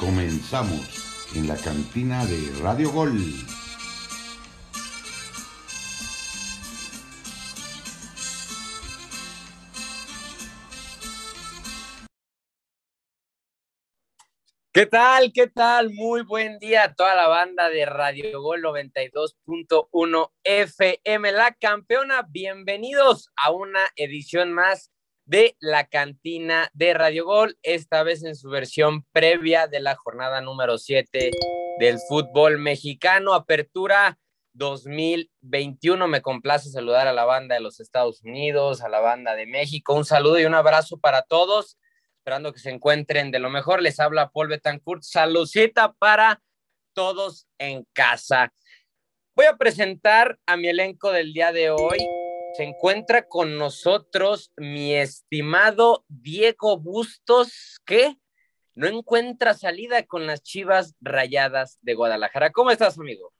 Comenzamos en la cantina de Radio Gol. ¿Qué tal? ¿Qué tal? Muy buen día a toda la banda de Radio Gol 92.1 FM, la campeona. Bienvenidos a una edición más de la cantina de Radio Gol, esta vez en su versión previa de la jornada número 7 del fútbol mexicano, apertura 2021. Me complace saludar a la banda de los Estados Unidos, a la banda de México. Un saludo y un abrazo para todos, esperando que se encuentren de lo mejor. Les habla Paul Betancourt. Saludcita para todos en casa. Voy a presentar a mi elenco del día de hoy se encuentra con nosotros mi estimado Diego Bustos, que no encuentra salida con las Chivas Rayadas de Guadalajara. ¿Cómo estás, amigo?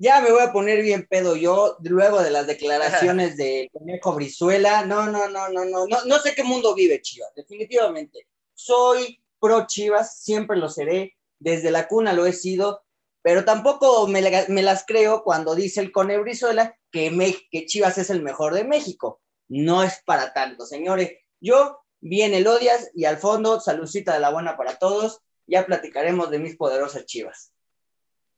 Ya me voy a poner bien pedo yo, luego de las declaraciones de Conejo Brizuela. No, no, no, no, no, no, no sé qué mundo vive Chivas, definitivamente. Soy pro Chivas, siempre lo seré, desde la cuna lo he sido, pero tampoco me, las creo cuando dice el Cone Brizuela que, que Chivas es el mejor de México. No es para tanto, señores. Yo, bien Elodias y al fondo, saludcita de la buena para todos. Ya platicaremos de mis poderosas Chivas.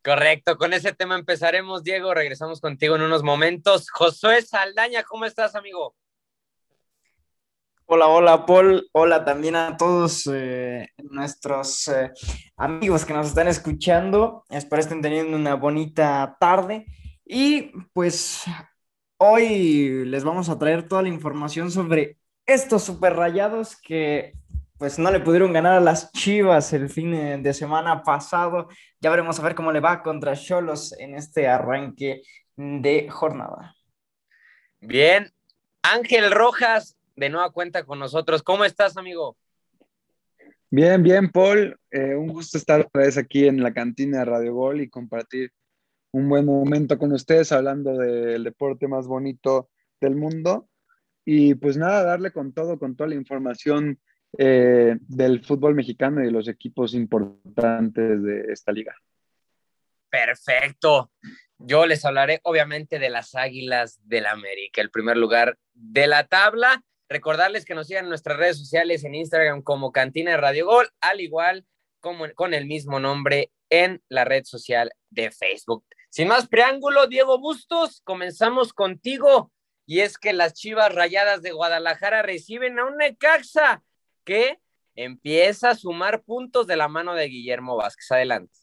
Correcto, con ese tema empezaremos, Diego. Regresamos contigo en unos momentos. Josué Saldaña, ¿cómo estás, amigo? Hola, hola, Paul. Hola también a todos eh, nuestros eh, amigos que nos están escuchando. Espero estén teniendo una bonita tarde. Y pues hoy les vamos a traer toda la información sobre estos super rayados que pues no le pudieron ganar a las Chivas el fin de semana pasado. Ya veremos a ver cómo le va contra Cholos en este arranque de jornada. Bien, Ángel Rojas de nueva cuenta con nosotros. ¿Cómo estás, amigo? Bien, bien, Paul. Eh, un gusto estar otra vez aquí en la cantina de Radio Gol y compartir un buen momento con ustedes hablando del deporte más bonito del mundo. Y pues nada, darle con todo, con toda la información eh, del fútbol mexicano y de los equipos importantes de esta liga. Perfecto. Yo les hablaré obviamente de las Águilas del América, el primer lugar de la tabla. Recordarles que nos sigan en nuestras redes sociales en Instagram como Cantina de Radio Gol, al igual como con el mismo nombre en la red social de Facebook. Sin más preámbulo, Diego Bustos, comenzamos contigo. Y es que las Chivas Rayadas de Guadalajara reciben a un Necaxa que empieza a sumar puntos de la mano de Guillermo Vázquez. Adelante.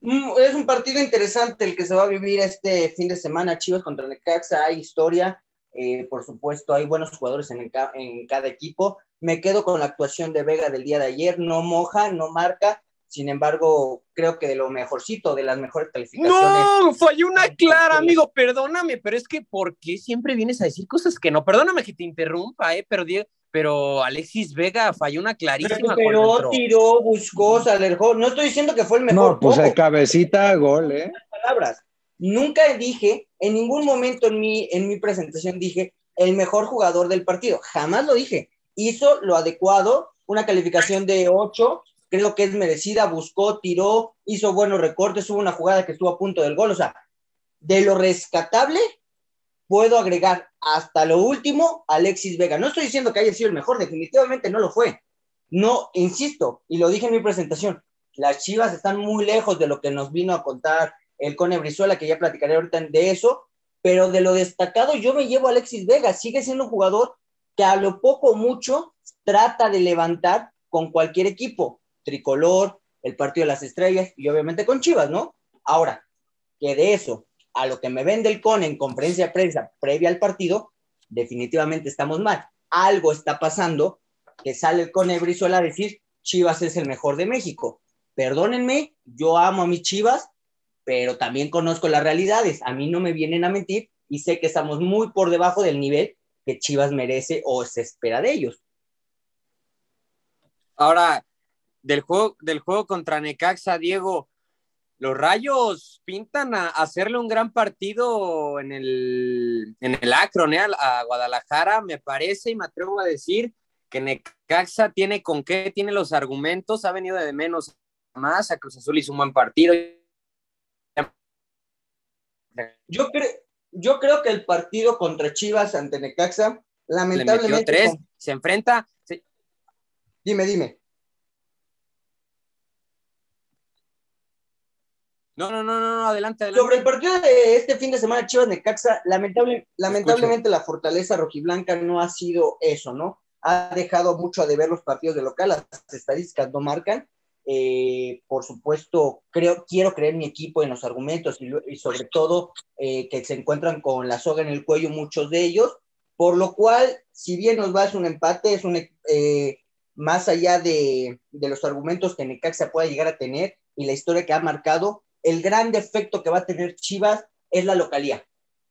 Mm, es un partido interesante el que se va a vivir este fin de semana. Chivas contra Necaxa, hay historia. Eh, por supuesto, hay buenos jugadores en, en cada equipo. Me quedo con la actuación de Vega del día de ayer. No moja, no marca, sin embargo, creo que de lo mejorcito, de las mejores calificaciones. No, falló una clara, amigo, perdóname, pero es que ¿por qué siempre vienes a decir cosas que no? Perdóname que te interrumpa, eh, pero, pero Alexis Vega falló una clarísima. Pero, tiró, buscó, se alejó. No estoy diciendo que fue el mejor. No, pues de cabecita, gol, ¿eh? Palabras. Nunca dije, en ningún momento en mi, en mi presentación dije el mejor jugador del partido. Jamás lo dije. Hizo lo adecuado, una calificación de 8 creo que es merecida, buscó, tiró, hizo buenos recortes, hubo una jugada que estuvo a punto del gol, o sea, de lo rescatable, puedo agregar hasta lo último Alexis Vega. No estoy diciendo que haya sido el mejor, definitivamente no lo fue. No, insisto, y lo dije en mi presentación, las Chivas están muy lejos de lo que nos vino a contar el Cone Brizuela, que ya platicaré ahorita de eso, pero de lo destacado yo me llevo a Alexis Vega, sigue siendo un jugador que a lo poco mucho trata de levantar con cualquier equipo tricolor, el partido de las estrellas y obviamente con Chivas, ¿no? Ahora, que de eso a lo que me vende el CON en conferencia de prensa previa al partido, definitivamente estamos mal. Algo está pasando que sale el CONE Brizuela a decir Chivas es el mejor de México. Perdónenme, yo amo a mis Chivas, pero también conozco las realidades. A mí no me vienen a mentir y sé que estamos muy por debajo del nivel que Chivas merece o se espera de ellos. Ahora, del juego, del juego contra Necaxa, Diego, los Rayos pintan a hacerle un gran partido en el, en el ¿eh? a Guadalajara, me parece, y me atrevo a decir que Necaxa tiene con qué, tiene los argumentos, ha venido de menos a más, a Cruz Azul hizo un buen partido. Yo, creo yo creo que el partido contra Chivas ante Necaxa, lamentablemente. tres, se enfrenta. Dime, dime. No, no, no, no, adelante, adelante. Sobre el partido de este fin de semana, Chivas Necaxa, lamentable, lamentablemente la fortaleza rojiblanca no ha sido eso, ¿no? Ha dejado mucho a deber los partidos de local, las estadísticas no marcan. Eh, por supuesto, creo, quiero creer mi equipo en los argumentos y, sobre todo eh, que se encuentran con la soga en el cuello muchos de ellos, por lo cual, si bien nos va a un empate, es un, eh, más allá de, de los argumentos que Necaxa pueda llegar a tener y la historia que ha marcado, el gran defecto que va a tener Chivas es la localía.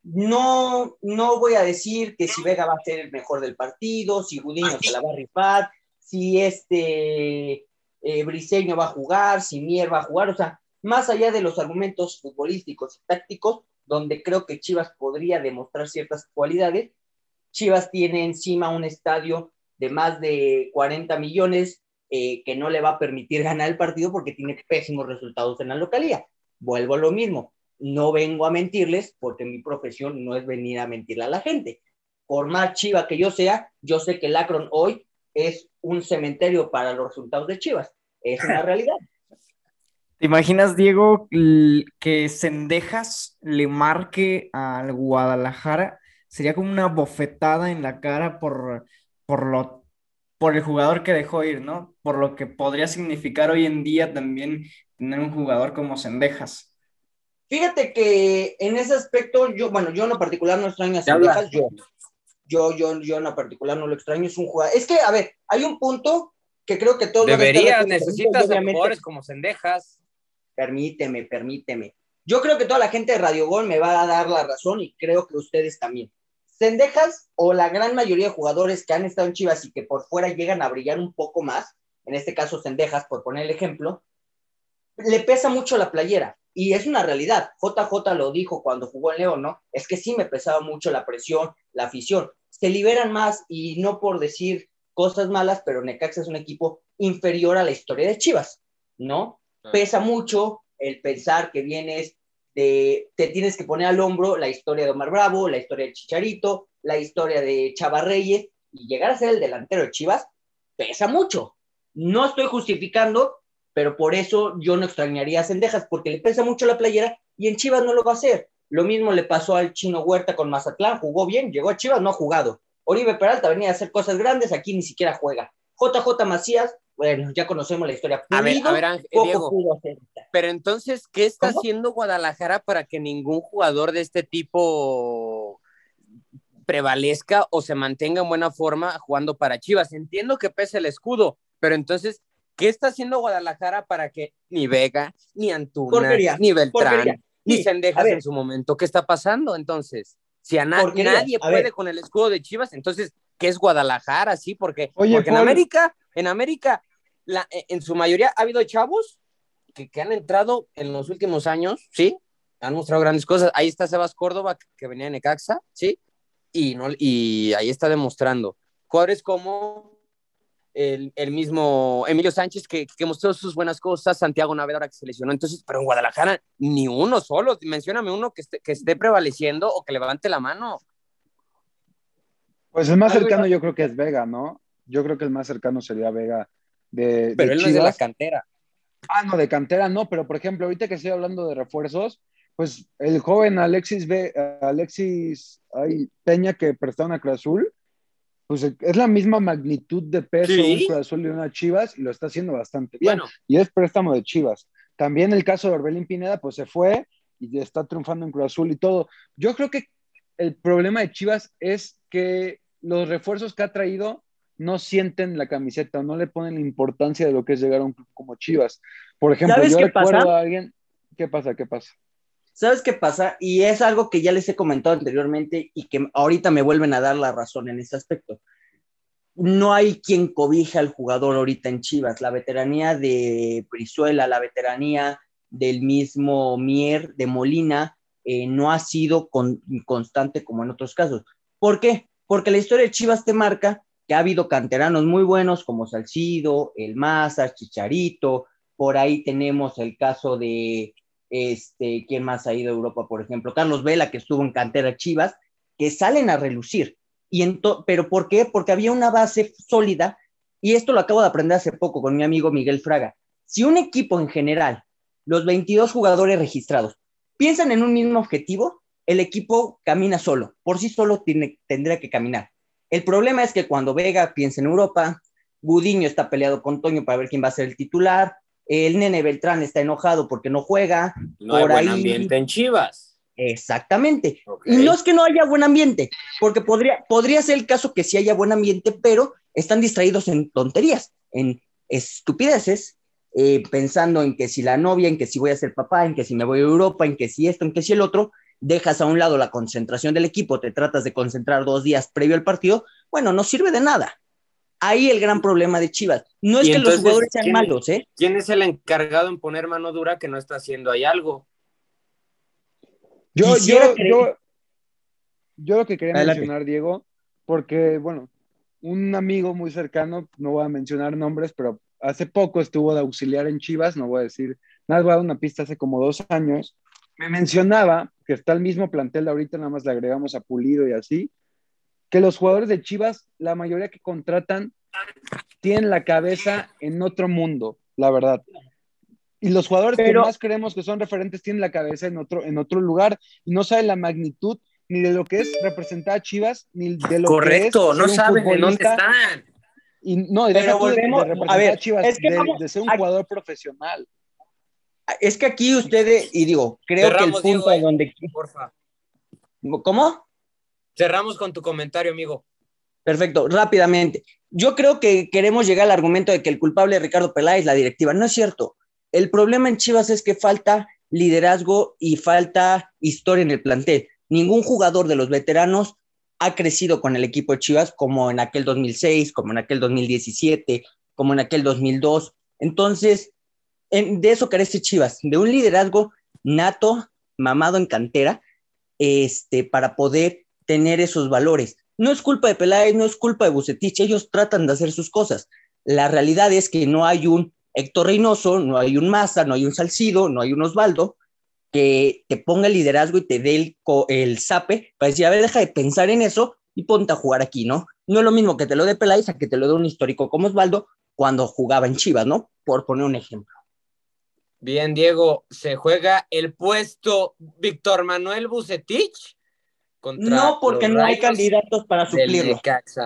No, no voy a decir que si Vega va a ser el mejor del partido, si Gudiño se la va a rifar, si este eh, Briseño va a jugar, si Mier va a jugar, o sea, más allá de los argumentos futbolísticos y tácticos, donde creo que Chivas podría demostrar ciertas cualidades, Chivas tiene encima un estadio de más de 40 millones eh, que no le va a permitir ganar el partido porque tiene pésimos resultados en la localía vuelvo a lo mismo, no vengo a mentirles porque mi profesión no es venir a mentirle a la gente. Por más chiva que yo sea, yo sé que el Akron hoy es un cementerio para los resultados de Chivas. Es una realidad. ¿Te imaginas, Diego, que Cendejas le marque al Guadalajara? Sería como una bofetada en la cara por, por, lo, por el jugador que dejó ir, ¿no? Por lo que podría significar hoy en día también tener un jugador como Sendejas. Fíjate que en ese aspecto, yo, bueno, yo en lo particular no extraño a Sendejas, yo, yo, yo, yo en lo particular no lo extraño, es un jugador. Es que, a ver, hay un punto que creo que todos. Deberías, necesitas jugadores como Sendejas. Permíteme, permíteme. Yo creo que toda la gente de Radio Gol me va a dar la razón y creo que ustedes también. Sendejas o la gran mayoría de jugadores que han estado en Chivas y que por fuera llegan a brillar un poco más, en este caso Sendejas, por poner el ejemplo, le pesa mucho la playera. Y es una realidad. JJ lo dijo cuando jugó en León, ¿no? Es que sí me pesaba mucho la presión, la afición. Se liberan más y no por decir cosas malas, pero Necaxa es un equipo inferior a la historia de Chivas, ¿no? Pesa mucho el pensar que vienes de, te tienes que poner al hombro la historia de Omar Bravo, la historia de Chicharito, la historia de Chava Reyes, y llegar a ser el delantero de Chivas pesa mucho. No estoy justificando, pero por eso yo no extrañaría a Cendejas, porque le pesa mucho la playera y en Chivas no lo va a hacer. Lo mismo le pasó al Chino Huerta con Mazatlán, jugó bien, llegó a Chivas, no ha jugado. Oribe Peralta venía a hacer cosas grandes, aquí ni siquiera juega. JJ Macías, bueno, ya conocemos la historia. a ver, a ver, Ángel, Diego, pero entonces, ¿qué está haciendo Guadalajara para que ningún jugador de este tipo prevalezca o se mantenga en buena forma jugando para Chivas? Entiendo que pese el escudo, pero entonces, ¿Qué está haciendo Guadalajara para que ni Vega, ni Antuna, ni Beltrán, ni Sendejas en su momento? ¿Qué está pasando entonces? Si a nadie puede con el escudo de Chivas, entonces, ¿qué es Guadalajara? Sí, porque, porque en América, en América, la, e, en su mayoría ha habido chavos que, que, han entrado en los últimos años, ¿sí? Han mostrado grandes cosas. Ahí está Sebas Córdoba, que venía de Necaxa, ¿sí? Y, no, y ahí está demostrando. Jugadores como el, mismo Emilio Sánchez que, que, mostró sus buenas cosas, Santiago Navedora que se lesionó, entonces, pero en Guadalajara ni uno solo, mencióname uno que esté, que esté prevaleciendo o que levante la mano. Pues el más cercano yo creo que es Vega, ¿no? Yo creo que el más cercano sería Vega de... Pero él no es de la cantera. Ah, no, de cantera no, pero por ejemplo, ahorita que estoy hablando de refuerzos, pues el joven Alexis, B, Alexis ay, Peña que prestaron a Cruz Azul, pues es la misma magnitud de peso un Cruz Azul de una Chivas y lo está haciendo bastante bien. Y es préstamo de Chivas. También el caso de Orbelín Pineda, pues se fue y está triunfando en Cruz Azul y todo. Yo creo que el problema de Chivas es que los refuerzos que ha traído no sienten la camiseta, no le ponen la importancia de lo que es llegar a un club como Chivas. Por ejemplo, yo recuerdo a alguien. ¿Qué pasa? ¿Qué pasa? ¿Sabes qué pasa? Y es algo que ya les he comentado anteriormente y que ahorita me vuelven a dar la razón en ese aspecto. No hay quien cobija al jugador ahorita en Chivas. La veteranía de Brizuela, la veteranía del mismo Mier, de Molina, eh, no ha sido constante como en otros casos. ¿Por qué? Porque la historia de Chivas te marca que ha habido canteranos muy buenos como Salcido, El Maza, Chicharito, por ahí tenemos el caso de, este, ¿quién más ha ido a Europa, por ejemplo? Carlos Vela, que estuvo en cantera Chivas, que salen a relucir. Y ¿Pero por qué? Porque había una base sólida, y esto lo acabo de aprender hace poco con mi amigo Miguel Fraga. Si un equipo en general, los 22 jugadores registrados, piensan en un mismo objetivo, el equipo camina solo, por sí solo tiene, tendría que caminar. El problema es que cuando Vega piensa en Europa, Gudiño está peleado con Toño para ver quién va a ser el titular, el nene Beltrán está enojado porque no juega. No hay buen ambiente en Chivas. Exactamente. Y no es que no haya buen ambiente, porque podría, podría ser el caso que sí haya buen ambiente, pero están distraídos en tonterías, en estupideces, eh, pensando en que si la novia, en que si voy a ser papá, en que si me voy a Europa, en que si esto, en que si el otro, dejas a un lado la concentración del equipo, te tratas de concentrar dos días previo al partido, bueno, no sirve de nada. Ahí el gran problema de Chivas. No es que los jugadores sean malos, ¿eh? ¿Quién es el encargado en poner mano dura que no está haciendo ahí algo? Yo, yo, yo, yo, lo que quería mencionar, Diego, porque, bueno, un amigo muy cercano, no voy a mencionar nombres, pero hace poco estuvo de auxiliar en Chivas, no voy a decir, nada, voy a dar una pista hace como dos años, me mencionaba que está el mismo plantel de ahorita, nada más le agregamos a Pulido y así, que los jugadores de Chivas, la mayoría que contratan, tienen la cabeza en otro mundo, la verdad. Y los jugadores que más creemos que son referentes tienen la cabeza en otro, en otro lugar y no saben la magnitud ni de lo que es representar a Chivas, ni de lo que es. Correcto, no saben de dónde están. Y no, de, a ver, Chivas, es que de, ser un jugador profesional. Es que aquí ustedes, y digo, creo que el punto en donde. Porfa. ¿Cómo? Cerramos con tu comentario, amigo. Perfecto, rápidamente. Yo creo que queremos llegar al argumento de que el culpable es Ricardo Peláez, la directiva. No es cierto. El problema en Chivas es que falta liderazgo y falta historia en el plantel. Ningún jugador de los veteranos ha crecido con el equipo de Chivas como en aquel 2006, como en aquel 2017, como en aquel 2002. Entonces, de eso carece Chivas, de un liderazgo nato, mamado en cantera, este, para poder tener esos valores. No es culpa de Peláez, no es culpa de Bucetich, ellos tratan de hacer sus cosas. La realidad es que no hay un Héctor Reynoso, no hay un Maza, no hay un Salcido, no hay un Osvaldo que te ponga el liderazgo y te dé el, el zape para decir, a ver, deja de pensar en eso y ponte a jugar aquí, ¿no? No es lo mismo que te lo dé Peláez a que te lo dé un histórico como Osvaldo cuando jugaba en Chivas, ¿no? Por poner un ejemplo. Bien, Diego, se juega el puesto Víctor Manuel Bucetich no, porque no hay candidatos para suplirlo.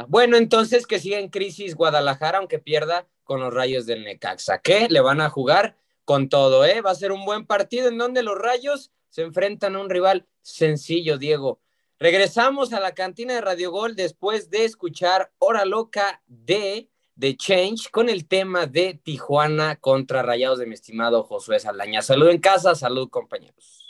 Bueno, entonces que siga en crisis Guadalajara, aunque pierda con los rayos del Necaxa. ¿Qué? Le van a jugar con todo, ¿eh? Va a ser un buen partido en donde los rayos se enfrentan a un rival sencillo, Diego. Regresamos a la cantina de Radio Gol después de escuchar Hora Loca de The Change con el tema de Tijuana contra Rayados de mi estimado Josué Saldaña. Salud en casa, salud compañeros.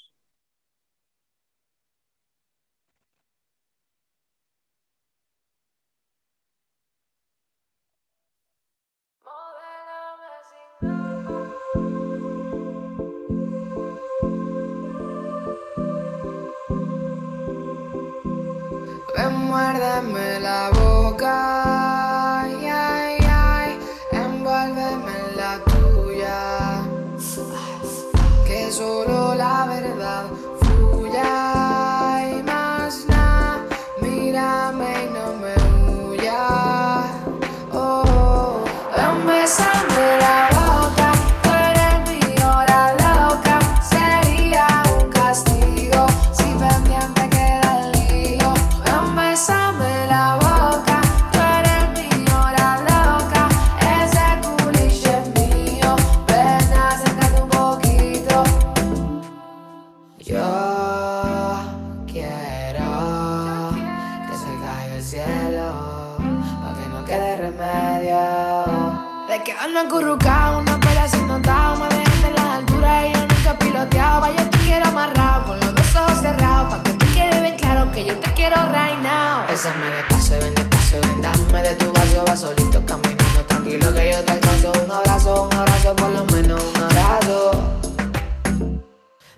Muérdeme la boca, Bésame despacio y ven despacio, brindame de tu vaso, va solito caminando tranquilo que yo te alcanzo. Un abrazo, un abrazo, por lo menos un abrazo.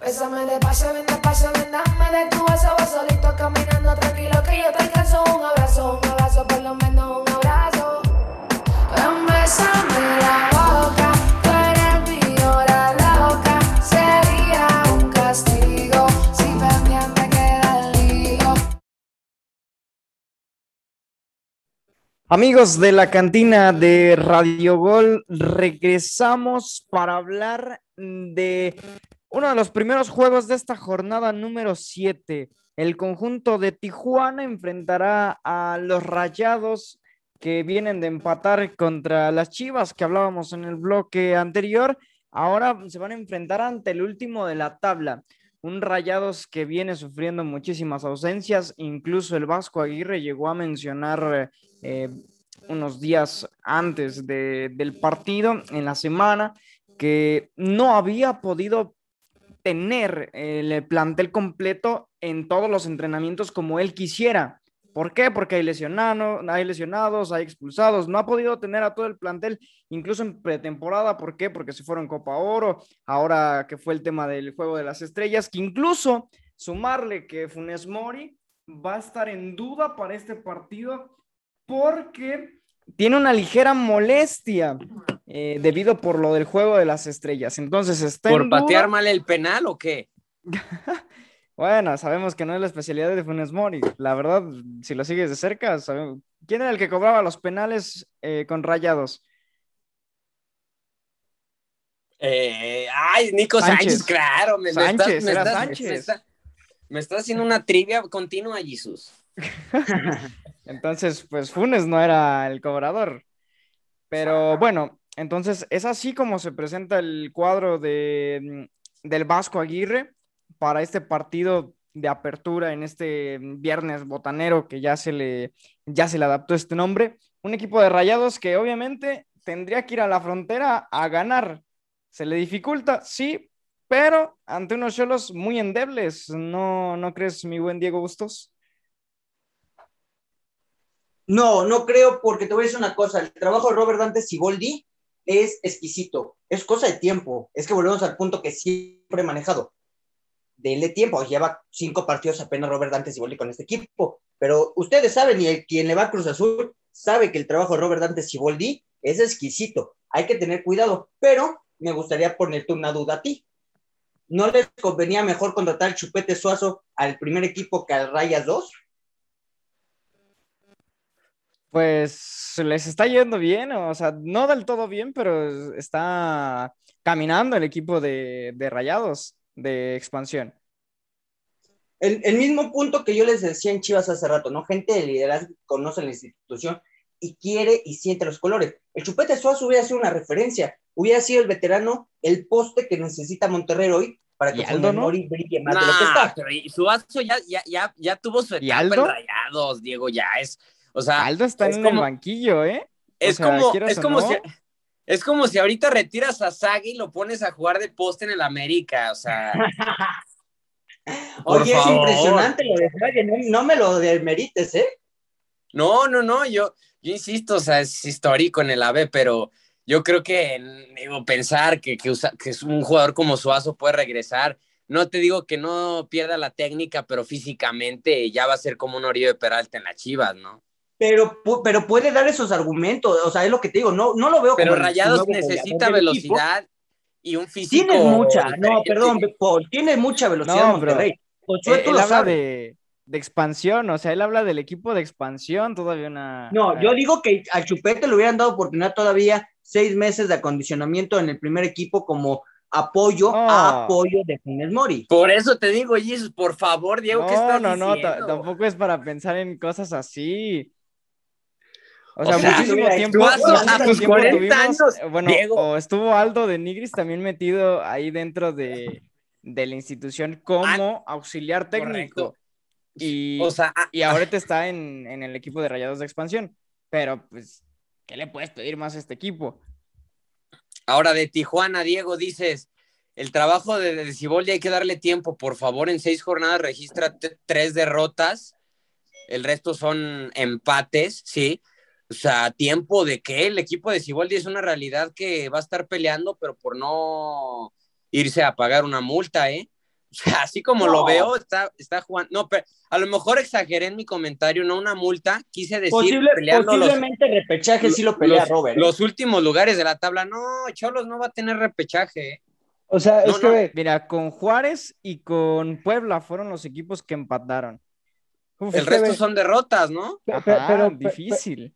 Bésame despacio, ven despacio, brindame de tu vaso, va solito caminando tranquilo que yo te alcanzo. Un abrazo, un abrazo, por lo menos un abrazo. Bésame la boca. Amigos de la cantina de Radio Gol, regresamos para hablar de uno de los primeros juegos de esta jornada número 7. El conjunto de Tijuana enfrentará a los Rayados que vienen de empatar contra las Chivas que hablábamos en el bloque anterior. Ahora se van a enfrentar ante el último de la tabla. Un Rayados que viene sufriendo muchísimas ausencias. Incluso el Vasco Aguirre llegó a mencionar eh, unos días antes del partido, en la semana, que no había podido tener el plantel completo en todos los entrenamientos como él quisiera. ¿Por qué? Porque hay, lesionado, hay lesionados, hay expulsados. No ha podido tener a todo el plantel, incluso en pretemporada. ¿Por qué? Porque se fueron Copa Oro. Ahora que fue el tema del juego de las estrellas, que incluso sumarle que Funes Mori va a estar en duda para este partido porque tiene una ligera molestia eh, debido por lo del juego de las estrellas. Entonces está ¿Por patear mal el penal o qué? bueno, sabemos que no es la especialidad de Funes Mori. La verdad, si lo sigues de cerca, ¿quién era el que cobraba los penales eh, con rayados? Eh, ay, Nico Sánchez, claro. Me, Sánchez, me, Sánchez. Me está, haciendo una trivia continua, Jesús. Entonces, pues Funes no era el cobrador. Pero bueno, entonces es así como se presenta el cuadro de, mm, del Vasco Aguirre para este partido de apertura en este viernes botanero que ya se le, ya se le adaptó este nombre. Un equipo de rayados que obviamente tendría que ir a la frontera a ganar. Se le dificulta, sí, pero ante unos cholos muy endebles. ¿No, ¿No crees, mi buen Diego Bustos? No, no creo, porque te voy a decir una cosa, el trabajo de Robert Dante Siboldi es exquisito, es cosa de tiempo, es que volvemos al punto que siempre he manejado. Dele tiempo, lleva cinco partidos apenas Robert Dante Siboldi con este equipo, pero ustedes saben, y el, quien le va a Cruz Azul sabe que el trabajo de Robert Dante Siboldi es exquisito, hay que tener cuidado, pero me gustaría ponerte una duda a ti. ¿No les convenía mejor contratar Chupete Suazo al primer equipo que al Rayas 2? pues les está yendo bien, o sea, no del todo bien, pero está caminando el equipo de, Rayados de expansión. El, mismo punto que yo les decía en Chivas hace rato, ¿no? Gente de liderazgo conoce la institución y quiere y siente los colores. El Chupete Suazo hubiera sido una referencia, hubiera sido el veterano, el poste que necesita Monterrey hoy para que Aldo, no? brille más de lo que está. Pero Suazo ya, ya, ya, ya tuvo su etapa en Rayados, Diego, ya es o sea, Aldo está en el banquillo, ¿eh? es como, es como si, es como si ahorita retiras a Sagi y lo pones a jugar de poste en el América, o sea. Oye, es impresionante lo de Sagi, no, me lo demerites, ¿eh? No, no, no, yo, yo insisto, o sea, es histórico en el AVE, pero yo creo que digo, pensar que, que, un jugador como Suazo puede regresar. No te digo que no pierda la técnica, pero físicamente ya va a ser como un Oribe Peralta en las Chivas, ¿no? Pero, pero puede dar esos argumentos, o sea, es lo que te digo, no, no lo veo pero Rayados necesita velocidad y un físico. Tienes mucha, no, perdón, Paul, tienes mucha velocidad no, Monterrey. Eh, él, habla de, de, expansión, o sea, él habla del equipo de expansión, todavía una. No, yo digo que al Chupete le hubieran dado oportunidad todavía seis meses de acondicionamiento en el primer equipo como apoyo a apoyo de Funes Mori. Por eso te digo, Jesus, por favor, Diego, ¿qué estás no, no, no, tampoco es para pensar en cosas así. O sea, muchísimo tiempo. A tus 40 años. Eh, bueno, o estuvo Aldo de Nigris también metido ahí dentro de, de la institución como ah, auxiliar técnico. Y, o sea, ah, y ahora te está en, en, el equipo de Rayados de Expansión. Pero, pues, ¿qué le puedes pedir más a este equipo? Ahora de Tijuana, Diego, dices, el trabajo de, de Ciboldi hay que darle tiempo. Por favor, en seis jornadas registra tres derrotas. El resto son empates, ¿sí? O sea, tiempo de que el equipo de Ciboldi es una realidad que va a estar peleando, pero por no irse a pagar una multa, ¿eh? O sea, así como lo veo, está, está jugando. No, pero a lo mejor exageré en mi comentario, no una multa, quise decir peleando posiblemente repechaje sí lo pelea Robert. ¿eh? Los últimos lugares de la tabla, no, Cholos no va a tener repechaje. ¿eh? O sea, es que, mira, con Juárez y con Puebla fueron los equipos que empataron. el resto son derrotas, ¿no? pero, difícil.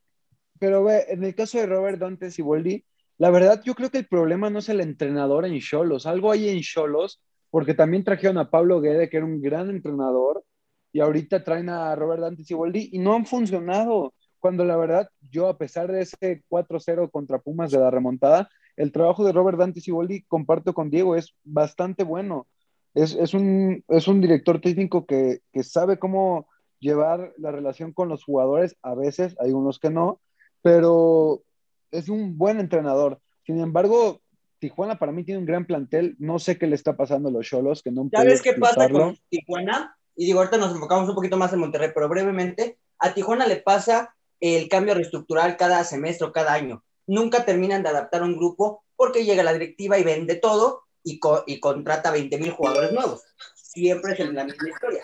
Pero ve, en el caso de Robert Dante Siboldi, la verdad yo creo que el problema no es el entrenador en Cholos, algo hay en Cholos, porque también trajeron a Pablo Guede, que era un gran entrenador, y ahorita traen a Robert Dante Siboldi y no han funcionado. Cuando la verdad, yo a pesar de ese 4-0 contra Pumas de la remontada, el trabajo de Robert Dante Siboldi, comparto con Diego, es bastante bueno. Es, es, un, es un director técnico que, que sabe cómo llevar la relación con los jugadores, a veces, hay unos que no, pero es un buen entrenador. Sin embargo, Tijuana para mí tiene un gran plantel, no sé qué le está pasando a los Cholos, que no ¿Sabes qué pasa con Tijuana? Y digo, ahorita nos enfocamos un poquito más en Monterrey, pero brevemente, a Tijuana le pasa el cambio reestructural cada semestre o cada año. Nunca terminan de adaptar un grupo porque llega la directiva y vende todo y, co y contrata 20 mil jugadores nuevos. Siempre es la misma historia.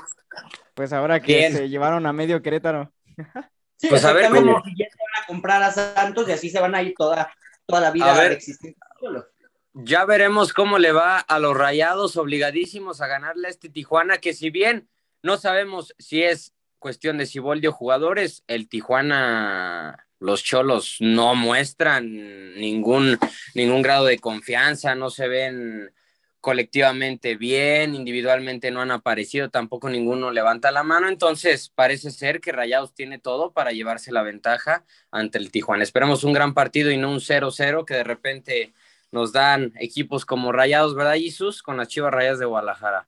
Pues ahora que Bien. se llevaron a medio Querétaro. Sí, Pues a ver cómo- Comprar a Santos y así se van a ir toda, toda la vida ver. Ya veremos cómo le va a los rayados obligadísimos a ganarle a este Tijuana, que si bien no sabemos si es cuestión de Ciboldi o jugadores, el Tijuana, los cholos no muestran ningún, ningún grado de confianza, no se ven colectivamente bien, individualmente no han aparecido, tampoco ninguno levanta la mano, entonces parece ser que Rayados tiene todo para llevarse la ventaja ante el Tijuana. Esperemos un gran partido y no un 0-0 que de repente nos dan equipos como Rayados, ¿verdad, Jesús? Con las Chivas Rayadas de Guadalajara.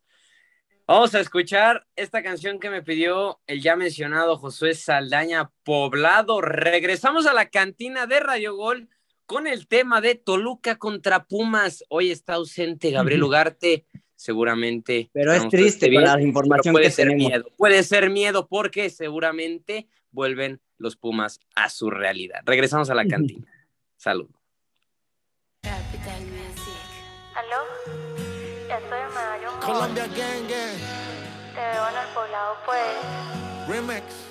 Vamos a escuchar esta canción que me pidió el ya mencionado Josué Saldaña Poblado. Regresamos a la cantina de Radio Gol con el tema de Toluca contra Pumas. Hoy está ausente Gabriel Ugarte, seguramente. Pero es triste bien, para la información puede que ser tenemos. miedo. Puede ser miedo porque seguramente vuelven los Pumas a su realidad. Regresamos a la cantina. Salud. Capital Music. ¿Aló? Estoy en. Colombia Gang Gang Te veo en el poblado, pues. Remix.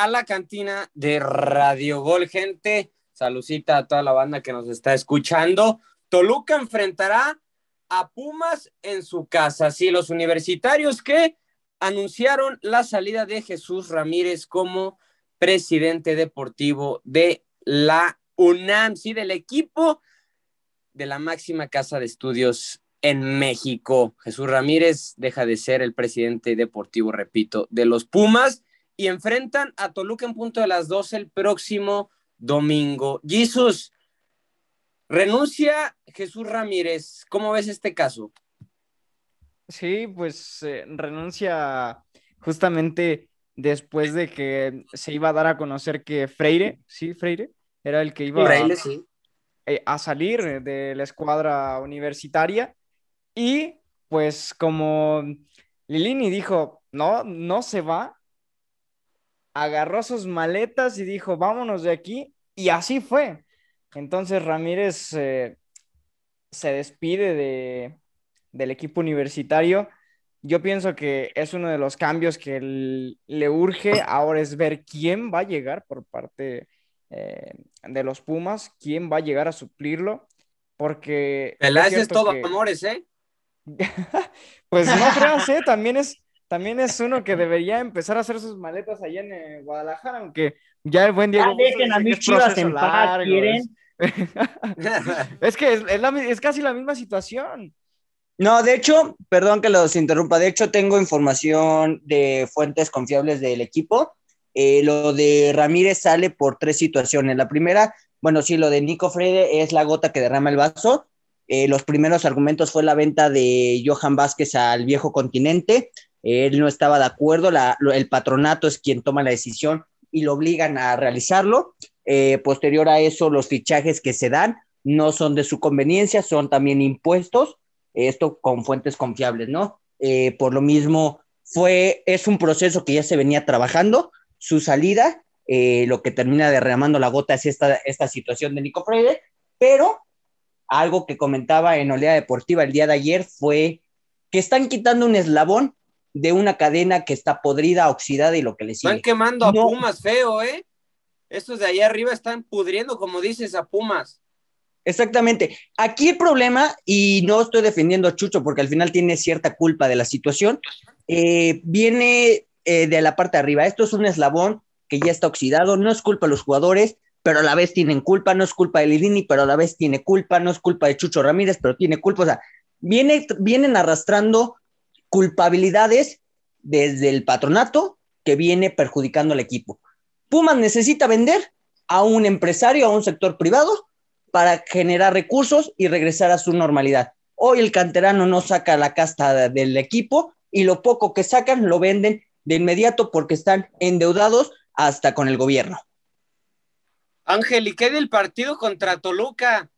a la cantina de Radio Gol, gente. Salucita a toda la banda que nos está escuchando. Toluca enfrentará a Pumas en su casa. Sí, los universitarios que anunciaron la salida de Jesús Ramírez como presidente deportivo de la UNAM, sí, del equipo de la máxima casa de estudios en México. Jesús Ramírez deja de ser el presidente deportivo, repito, de los Pumas y enfrentan a Toluca en punto de las 12 el próximo domingo. Jesús, renuncia Jesús Ramírez. ¿Cómo ves este caso? Sí, pues eh, renuncia justamente después de que se iba a dar a conocer que Freire, sí, Freire, era el que iba Freire, sí. eh, a salir de la escuadra universitaria y pues como Lilini dijo, no, no se va, agarró sus maletas y dijo, vámonos de aquí y así fue. Entonces Ramírez eh, se despide de, del equipo universitario yo pienso que es uno de los cambios que le urge ahora es ver quién va a llegar por parte eh, de los Pumas, quién va a llegar a suplirlo, porque... Peláez es cierto todo que- amores, ¿eh? Pues no creas, ¿eh? También es, también es uno que debería empezar a hacer sus maletas allá en eh, Guadalajara, aunque ya el buen Diego Ya dejen a mis chivas en paz, largo, ¿quieren? es- Es que es, es la es casi la misma situación. No, de hecho, perdón que los interrumpa, de hecho tengo información de fuentes confiables del equipo. Eh, lo de Ramírez sale por tres situaciones. La primera, bueno, sí, lo de Nico Freire es la gota que derrama el vaso. Eh, los primeros argumentos fue la venta de Johan Vázquez al viejo continente. Él no estaba de acuerdo, el patronato es quien toma la decisión y lo obligan a realizarlo. Eh, posterior a eso, los fichajes que se dan no son de su conveniencia, son también impuestos esto con fuentes confiables, ¿no? Eh, por lo mismo, fue, es un proceso que ya se venía trabajando, su salida, eh, lo que termina derramando la gota es esta, esta situación de Nico Freire, pero algo que comentaba en Olea Deportiva el día de ayer fue que están quitando un eslabón de una cadena que está podrida, oxidada y lo que le sigue. Están quemando a No. Pumas feo, ¿eh? Estos de allá arriba están pudriendo, como dices, a Pumas. Exactamente. Aquí el problema, y no estoy defendiendo a Chucho porque al final tiene cierta culpa de la situación, eh, viene eh, de la parte de arriba. Esto es un eslabón que ya está oxidado, no es culpa de los jugadores, pero a la vez tienen culpa, no es culpa de Lidini, pero a la vez tiene culpa, no es culpa de Chucho Ramírez, pero tiene culpa. O sea, viene, vienen arrastrando culpabilidades desde el patronato que viene perjudicando al equipo. Pumas necesita vender a un empresario, a un sector privado, para generar recursos y regresar a su normalidad. Hoy el canterano no saca la casta de- del equipo y lo poco que sacan lo venden de inmediato porque están endeudados hasta con el gobierno. Ángel, ¿y qué del partido contra Toluca?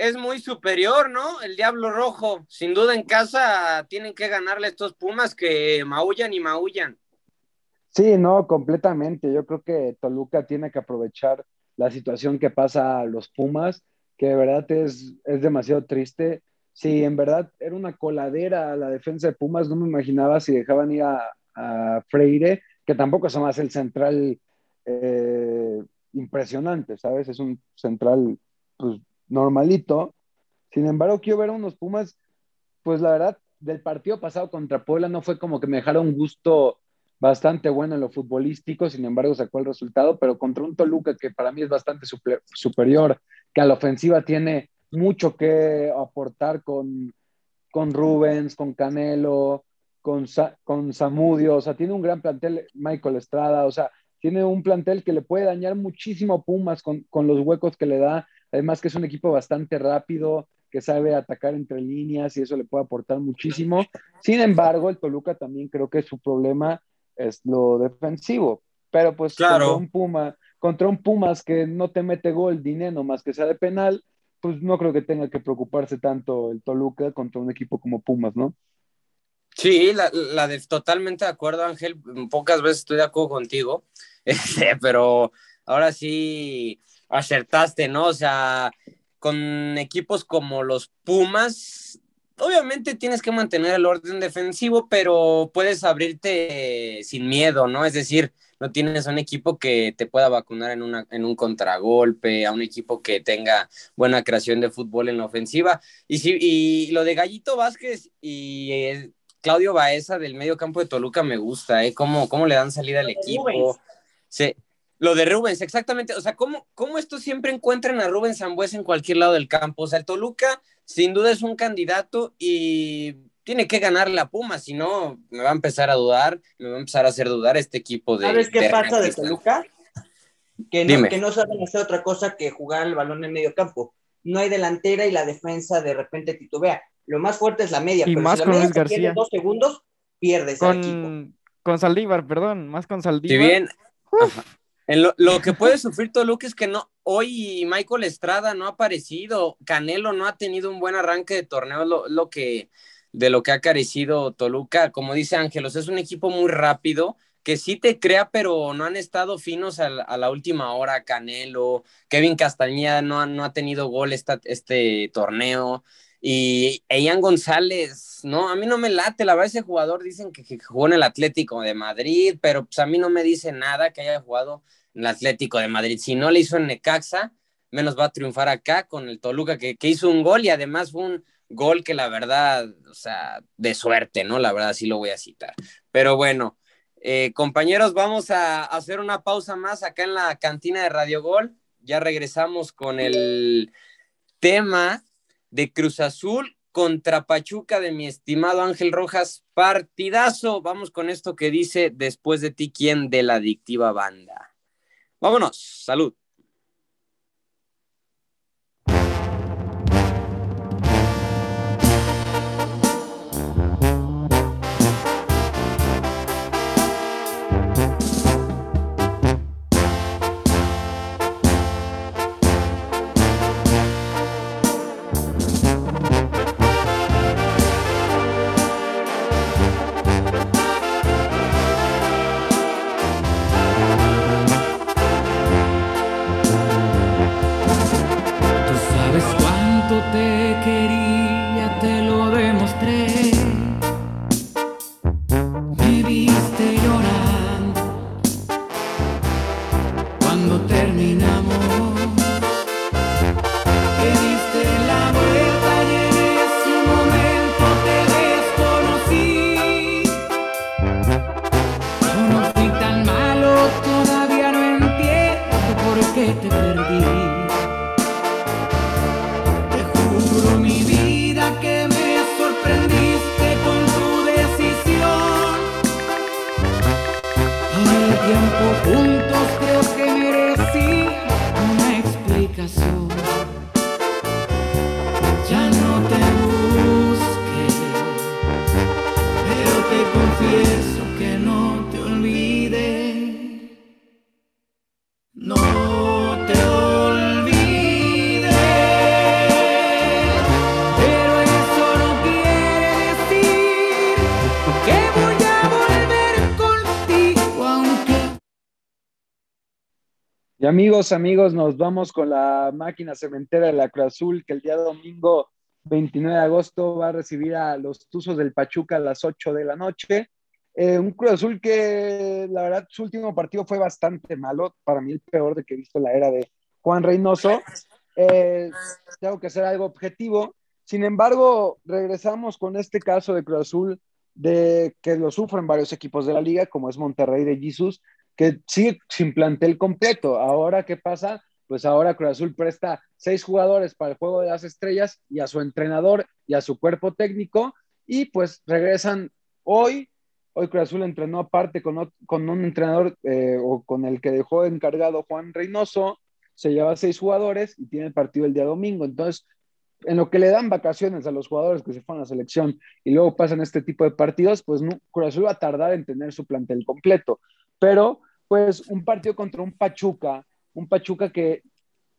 Es muy superior, ¿no? El Diablo Rojo. Sin duda en casa tienen que ganarle a estos Pumas que maullan y maullan. Sí, no, completamente. Yo creo que Toluca tiene que aprovechar la situación que pasa a los Pumas, que de verdad es, es demasiado triste. Si en verdad era una coladera la defensa de Pumas, no me imaginaba si dejaban ir a, a Freire, que tampoco es más el central eh, impresionante, ¿sabes? Es un central pues, normalito. Sin embargo, quiero ver unos Pumas, pues la verdad, del partido pasado contra Puebla no fue como que me dejara un gusto bastante bueno en lo futbolístico, sin embargo sacó el resultado, pero contra un Toluca que para mí es bastante super, superior, que a la ofensiva tiene mucho que aportar con, con Rubens, con Canelo, con, con Samudio, o sea, tiene un gran plantel, Michael Estrada, o sea, tiene un plantel que le puede dañar muchísimo a Pumas con, con los huecos que le da, además que es un equipo bastante rápido, que sabe atacar entre líneas y eso le puede aportar muchísimo. Sin embargo, el Toluca también creo que su problema es lo defensivo. Pero pues Claro. contra un Puma, contra un Pumas que no te mete gol, dinero más que sea de penal, pues no creo que tenga que preocuparse tanto el Toluca contra un equipo como Pumas, ¿no? Sí, la, la de totalmente de acuerdo, Ángel. Pocas veces estoy de acuerdo contigo, este, pero ahora sí acertaste, ¿no? O sea, con equipos como los Pumas, obviamente tienes que mantener el orden defensivo, pero puedes abrirte sin miedo, ¿no? Es decir, no tienes un equipo que te pueda vacunar en, una, en un contragolpe, a un equipo que tenga buena creación de fútbol en la ofensiva. Y, sí, y lo de Gallito Vázquez y eh, Claudio Baeza del medio campo de Toluca me gusta, ¿eh? Cómo, cómo le dan salida al equipo. Rubens. Lo de Rubens, exactamente. O sea, ¿cómo, cómo estos siempre encuentran a Rubens Zambuesa en cualquier lado del campo? O sea, el Toluca sin duda es un candidato y tiene que ganarle a Puma, si no, me va a empezar a dudar, me va a empezar a hacer dudar este equipo de. ¿Sabes qué de pasa de. Toluca? Que no, Dime. que no saben hacer otra cosa que jugar el balón en medio campo. No hay delantera y la defensa de repente titubea. Lo más fuerte es la media. Y pero más si la con media Luis pierde García. dos segundos, pierdes al equipo. Con, con Saldívar, perdón, más con Si Saldívar. bien, ajá. En lo, que puede sufrir Toluca es que no, hoy Michael Estrada no ha aparecido, Canelo no ha tenido un buen arranque de torneo, lo, lo que, de lo que ha carecido Toluca. Como dice Ángelos, es un equipo muy rápido, que sí te crea, pero no han estado finos a la, última hora. Canelo, Kevin Castañeda no ha, no ha tenido gol esta, este torneo. Y Ian González, no, a mí no me late, la verdad ese jugador dicen que, que jugó en el Atlético de Madrid, pero pues a mí no me dice nada que haya jugado el Atlético de Madrid. Si no le hizo en Necaxa, menos va a triunfar acá con el Toluca, que, que hizo un gol y además fue un gol que la verdad, o sea, de suerte, ¿no? La verdad sí lo voy a citar. Pero bueno, eh, compañeros, vamos a hacer una pausa más acá en la cantina de Radio Gol. Ya regresamos con el tema de Cruz Azul contra Pachuca de mi estimado Ángel Rojas. Partidazo. Vamos con esto que dice después de ti, ¿quién de la adictiva banda? Vámonos. Salud. Y amigos, amigos, nos vamos con la máquina cementera de la Cruz Azul, que el día domingo 29 de agosto va a recibir a los Tuzos del Pachuca a las 8 de la noche. Eh, un Cruz Azul que, la verdad, su último partido fue bastante malo, para mí el peor de que he visto en la era de Juan Reynoso. Eh, tengo que hacer algo objetivo. Sin embargo, regresamos con este caso de Cruz Azul, de que lo sufren varios equipos de la liga, como es Monterrey de Jesus, que sigue sin plantel completo. Ahora, ¿qué pasa? Pues ahora Cruz Azul presta seis jugadores para el juego de las estrellas y a su entrenador y a su cuerpo técnico, y pues regresan hoy. Hoy Cruz Azul entrenó aparte con, con un entrenador eh, o con el que dejó encargado Juan Reynoso, se lleva seis jugadores y tiene el partido el día domingo. Entonces, en lo que le dan vacaciones a los jugadores que se fueron a la selección y luego pasan este tipo de partidos, pues no, Cruz Azul va a tardar en tener su plantel completo. Pero, pues, un partido contra un Pachuca, un Pachuca que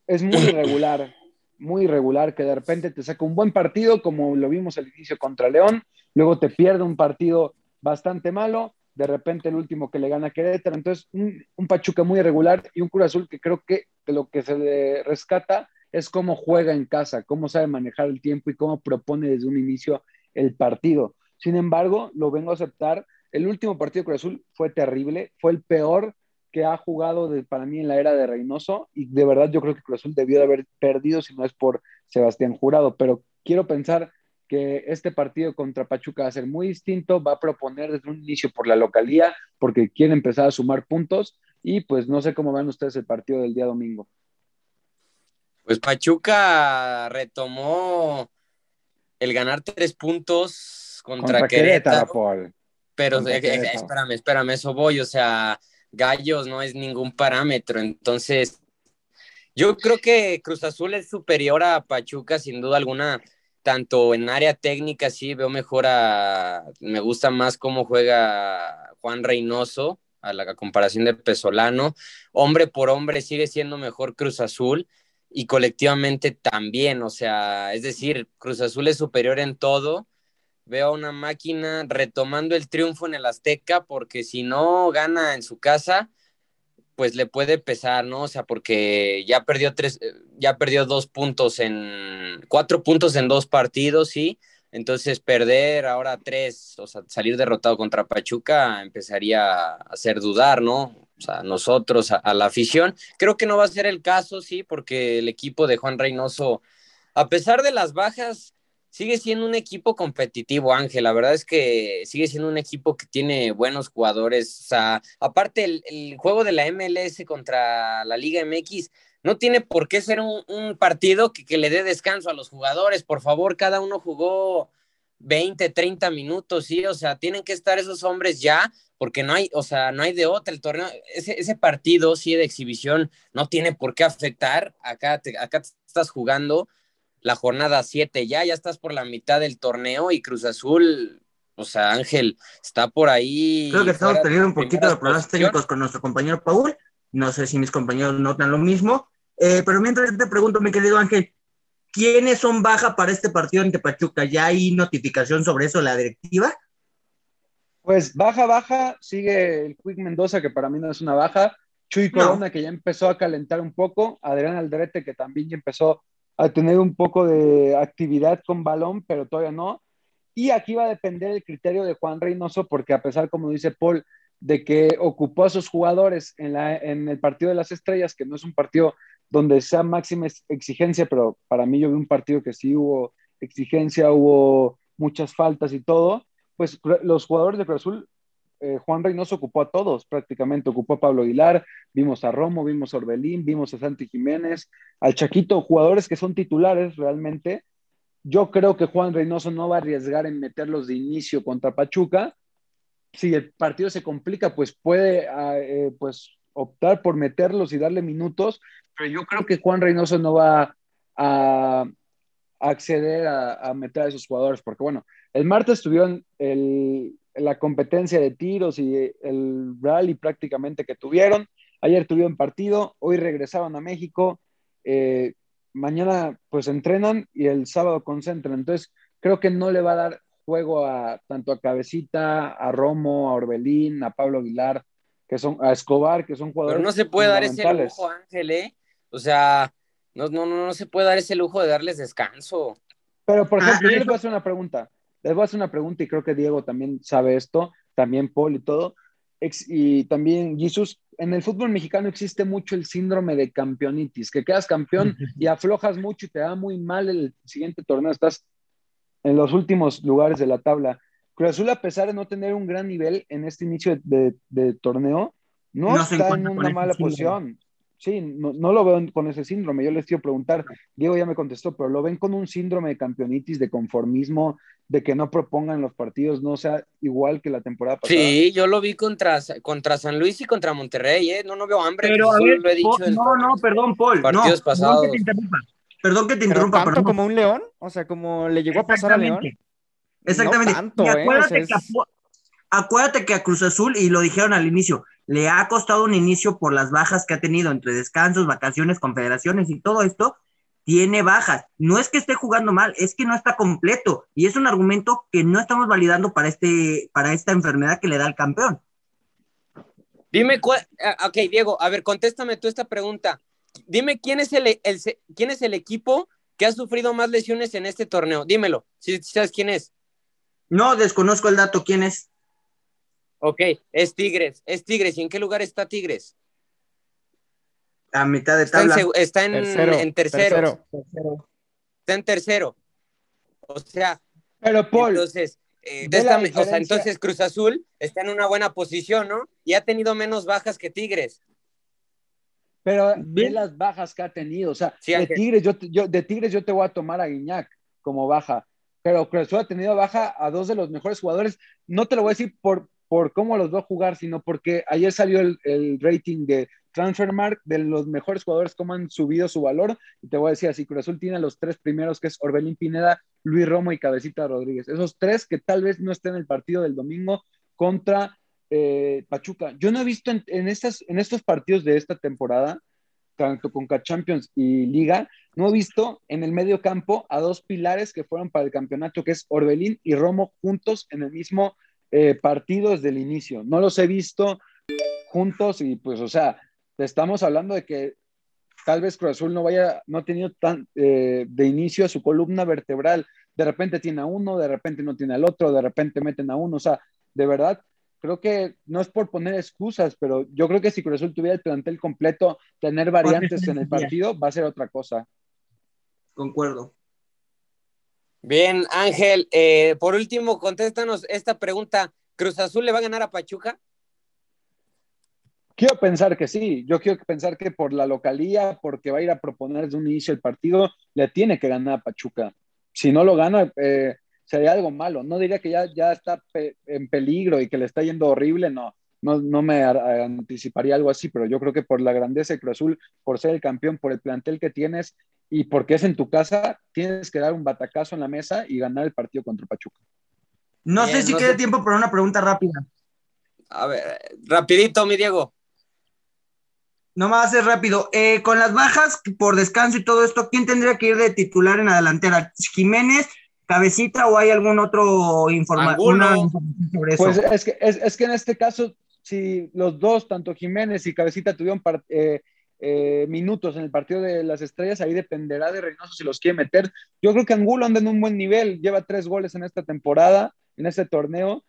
es muy irregular, muy irregular, que de repente te saca un buen partido, como lo vimos al inicio contra León, luego te pierde un partido bastante malo, de repente el último que le gana a Querétaro. Entonces, un, Pachuca muy irregular y un Cruz Azul que creo que lo que se le rescata es cómo juega en casa, cómo sabe manejar el tiempo y cómo propone desde un inicio el partido. Sin embargo, lo vengo a aceptar. El último partido de Cruz Azul fue terrible, fue el peor que ha jugado de- para mí en la era de Reynoso y de verdad yo creo que Cruz Azul debió de haber perdido si no es por Sebastián Jurado, pero quiero pensar que este partido contra Pachuca va a ser muy distinto, va a proponer desde un inicio por la localía, porque quiere empezar a sumar puntos y pues no sé cómo van ustedes el partido del día domingo. Pues Pachuca retomó el ganar tres puntos contra, Contra Querétaro, Querétaro, Paul. pero Contra eh, eh, Querétaro. espérame, espérame, eso voy, o sea, Gallos no es ningún parámetro, entonces yo creo que Cruz Azul es superior a Pachuca sin duda alguna, tanto en área técnica sí veo mejor a, me gusta más cómo juega Juan Reynoso a la comparación de Pesolano, hombre por hombre sigue siendo mejor Cruz Azul y colectivamente también, o sea, es decir, Cruz Azul es superior en todo. Veo a una máquina retomando el triunfo en el Azteca, porque si no gana en su casa, pues le puede pesar, ¿no? O sea, porque ya perdió tres, eh, ya perdió dos puntos en, cuatro puntos en dos partidos, sí. Entonces perder ahora tres, o sea, salir derrotado contra Pachuca empezaría a hacer dudar, ¿no? O sea, nosotros, a, a la afición. Creo que no va a ser el caso, sí, porque el equipo de Juan Reynoso, a pesar de las bajas, sigue siendo un equipo competitivo, Ángel. La verdad es que sigue siendo un equipo que tiene buenos jugadores. O sea, aparte el, juego de la MLS contra la Liga MX no tiene por qué ser un, un partido que, que, le dé descanso a los jugadores. Por favor, cada uno jugó 20, 30 minutos, sí. O sea, tienen que estar esos hombres ya, porque no hay, o sea, no hay de otra. El torneo, ese, ese partido, sí, de exhibición, no tiene por qué afectar. Acá te, acá te estás jugando la jornada 7 ya, ya estás por la mitad del torneo y Cruz Azul, o sea, Ángel, está por ahí. Creo que estamos teniendo un poquito de problemas técnicos con nuestro compañero Paul. No sé si mis compañeros notan lo mismo. Eh, pero mientras te pregunto, mi querido Ángel, ¿quiénes son baja para este partido ante Pachuca? ¿Ya hay notificación sobre eso la directiva? Pues baja, baja, sigue el Quick Mendoza, que para mí no es una baja. Chuy Corona, no. que ya empezó a calentar un poco. Adrián Aldrete, que también ya empezó a tener un poco de actividad con balón, pero todavía no. Y aquí va a depender el criterio de Juan Reynoso, porque a pesar, como dice Paul, de que ocupó a sus jugadores en, la, en el partido de las estrellas, que no es un partido donde sea máxima exigencia, pero para mí yo vi un partido que sí hubo exigencia, hubo muchas faltas y todo, pues los jugadores de Cruz eh, Juan Reynoso ocupó a todos prácticamente, ocupó a Pablo Aguilar, vimos a Romo, vimos a Orbelín, vimos a Santi Jiménez, al Chaquito, jugadores que son titulares realmente. Yo creo que Juan Reynoso no va a arriesgar en meterlos de inicio contra Pachuca. Si el partido se complica, pues puede eh, pues optar por meterlos y darle minutos, pero yo creo que Juan Reynoso no va a, a acceder a, a, meter a esos jugadores, porque bueno, el martes tuvieron el, la competencia de tiros y el rally prácticamente que tuvieron, ayer tuvieron partido, hoy regresaron a México, eh, mañana pues entrenan y el sábado concentran, entonces creo que no le va a dar juego a tanto a Cabecita, a Romo, a Orbelín, a Pablo Aguilar, que son a Escobar, que son jugadores. Pero no se puede dar ese lujo, Ángel, ¿eh? O sea, no, no, no, no se puede dar ese lujo de darles descanso. Pero, por ejemplo, ah, yo les voy a hacer una pregunta. Les voy a hacer una pregunta y creo que Diego también sabe esto, también Paul y todo. Y también Jesús, en el fútbol mexicano existe mucho el síndrome de campeonitis, que quedas campeón y aflojas mucho y te da muy mal el siguiente torneo, estás en los últimos lugares de la tabla. Cruz Azul, a pesar de no tener un gran nivel en este inicio de, de, de torneo, no, no está en una mala posición. Sí, no, no, lo veo con ese síndrome. Yo les quiero preguntar, Diego ya me contestó, pero ¿lo ven con un síndrome de campeonitis, de conformismo, de que no propongan los partidos, no sea igual que la temporada pasada? Sí, yo lo vi contra, contra San Luis y contra Monterrey, ¿eh? No, no veo hambre. Pero, a ver, lo he dicho Paul, no, no, perdón, Paul. Partidos no, pasados. Perdón que te interrumpa. Perdón que te interrumpa. ¿Tanto perdón. como un león? O sea, como le llegó a pasar a León. Exactamente. No tanto, y acuérdate, ¿eh? o sea, es... que a, acuérdate que a Cruz Azul, y lo dijeron al inicio, le ha costado un inicio por las bajas que ha tenido entre descansos, vacaciones, confederaciones y todo esto, tiene bajas. No es que esté jugando mal, es que no está completo. Y es un argumento que no estamos validando para, este, para esta enfermedad que le da al campeón. Dime cuál. Ok, Diego, a ver, contéstame tú esta pregunta. Dime quién es el, el, quién es el equipo que ha sufrido más lesiones en este torneo. Dímelo, si sabes quién es. No, desconozco el dato. ¿Quién es? Ok, es Tigres, es Tigres. ¿Y en qué lugar está Tigres? A mitad de tabla. Está en, está en tercero, en tercero. tercero. Está en tercero. O sea, pero Paul, entonces, eh, esta, o sea, entonces Cruz Azul está en una buena posición, ¿no? Y ha tenido menos bajas que Tigres. Pero ve las bajas que ha tenido. O sea, sí, de, Tigres, yo, yo, de Tigres yo te voy a tomar a Guiñac como baja. Pero Cruz Azul ha tenido baja a dos de los mejores jugadores. No te lo voy a decir por, por cómo los va a jugar, sino porque ayer salió el, el rating de Transfermark de los mejores jugadores, cómo han subido su valor. Y te voy a decir así, Cruz Azul tiene los tres primeros, que es Orbelín Pineda, Luis Romo y Cabecita Rodríguez. Esos tres que tal vez no estén en el partido del domingo contra eh, Pachuca. Yo no he visto en, en, estas, en estos partidos de esta temporada, tanto con Champions y Liga, no he visto en el medio campo a dos pilares que fueron para el campeonato, que es Orbelín y Romo juntos en el mismo eh, partido desde el inicio. No los he visto juntos y pues, o sea, estamos hablando de que tal vez Cruz Azul no vaya, no ha tenido tan eh, de inicio a su columna vertebral. De repente tiene a uno, de repente no tiene al otro, de repente meten a uno. O sea, de verdad, creo que no es por poner excusas, pero yo creo que si Cruz Azul tuviera el plantel completo, tener variantes en el partido va a ser otra cosa. Concuerdo. Bien, Ángel, eh, por último, contéstanos esta pregunta. ¿Cruz Azul le va a ganar a Pachuca? Quiero pensar que sí, yo quiero pensar que por la localía, porque va a ir a proponer desde un inicio el partido, le tiene que ganar a Pachuca. Si no lo gana, eh, sería algo malo. No diría que ya, ya está pe en peligro y que le está yendo horrible, no. No, no me anticiparía algo así, pero yo creo que por la grandeza de Cruz Azul, por ser el campeón, por el plantel que tienes y porque es en tu casa, tienes que dar un batacazo en la mesa y ganar el partido contra Pachuca. No Bien, sé si no quede sé... tiempo para una pregunta rápida. A ver, rapidito, mi Diego. No me va a ser rápido. Eh, con las bajas por descanso y todo esto, ¿quién tendría que ir de titular en la delantera? ¿Jiménez, Cabecita o hay algún otro información sobre eso? Pues es que, es, es, que en este caso, si los dos, tanto Jiménez y Cabecita, tuvieron eh, eh, minutos en el partido de las estrellas, ahí dependerá de Reynoso si los quiere meter. Yo creo que Angulo anda en un buen nivel, lleva tres goles en esta temporada, en este torneo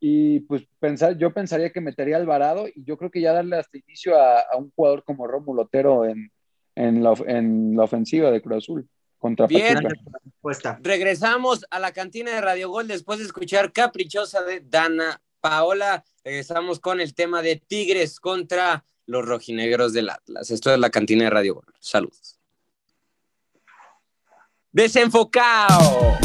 y pues pensar, yo pensaría que metería a Alvarado y yo creo que ya darle hasta inicio a, a un jugador como Rómulo Otero en, en, la, en, la, ofensiva de Cruz Azul contra Bien, Pachuca. regresamos a la cantina de Radio Gol después de escuchar Caprichosa de Dana Paola. Regresamos con el tema de Tigres contra los rojinegros del Atlas. Esto es la cantina de Radio Gol. Saludos. Desenfocado.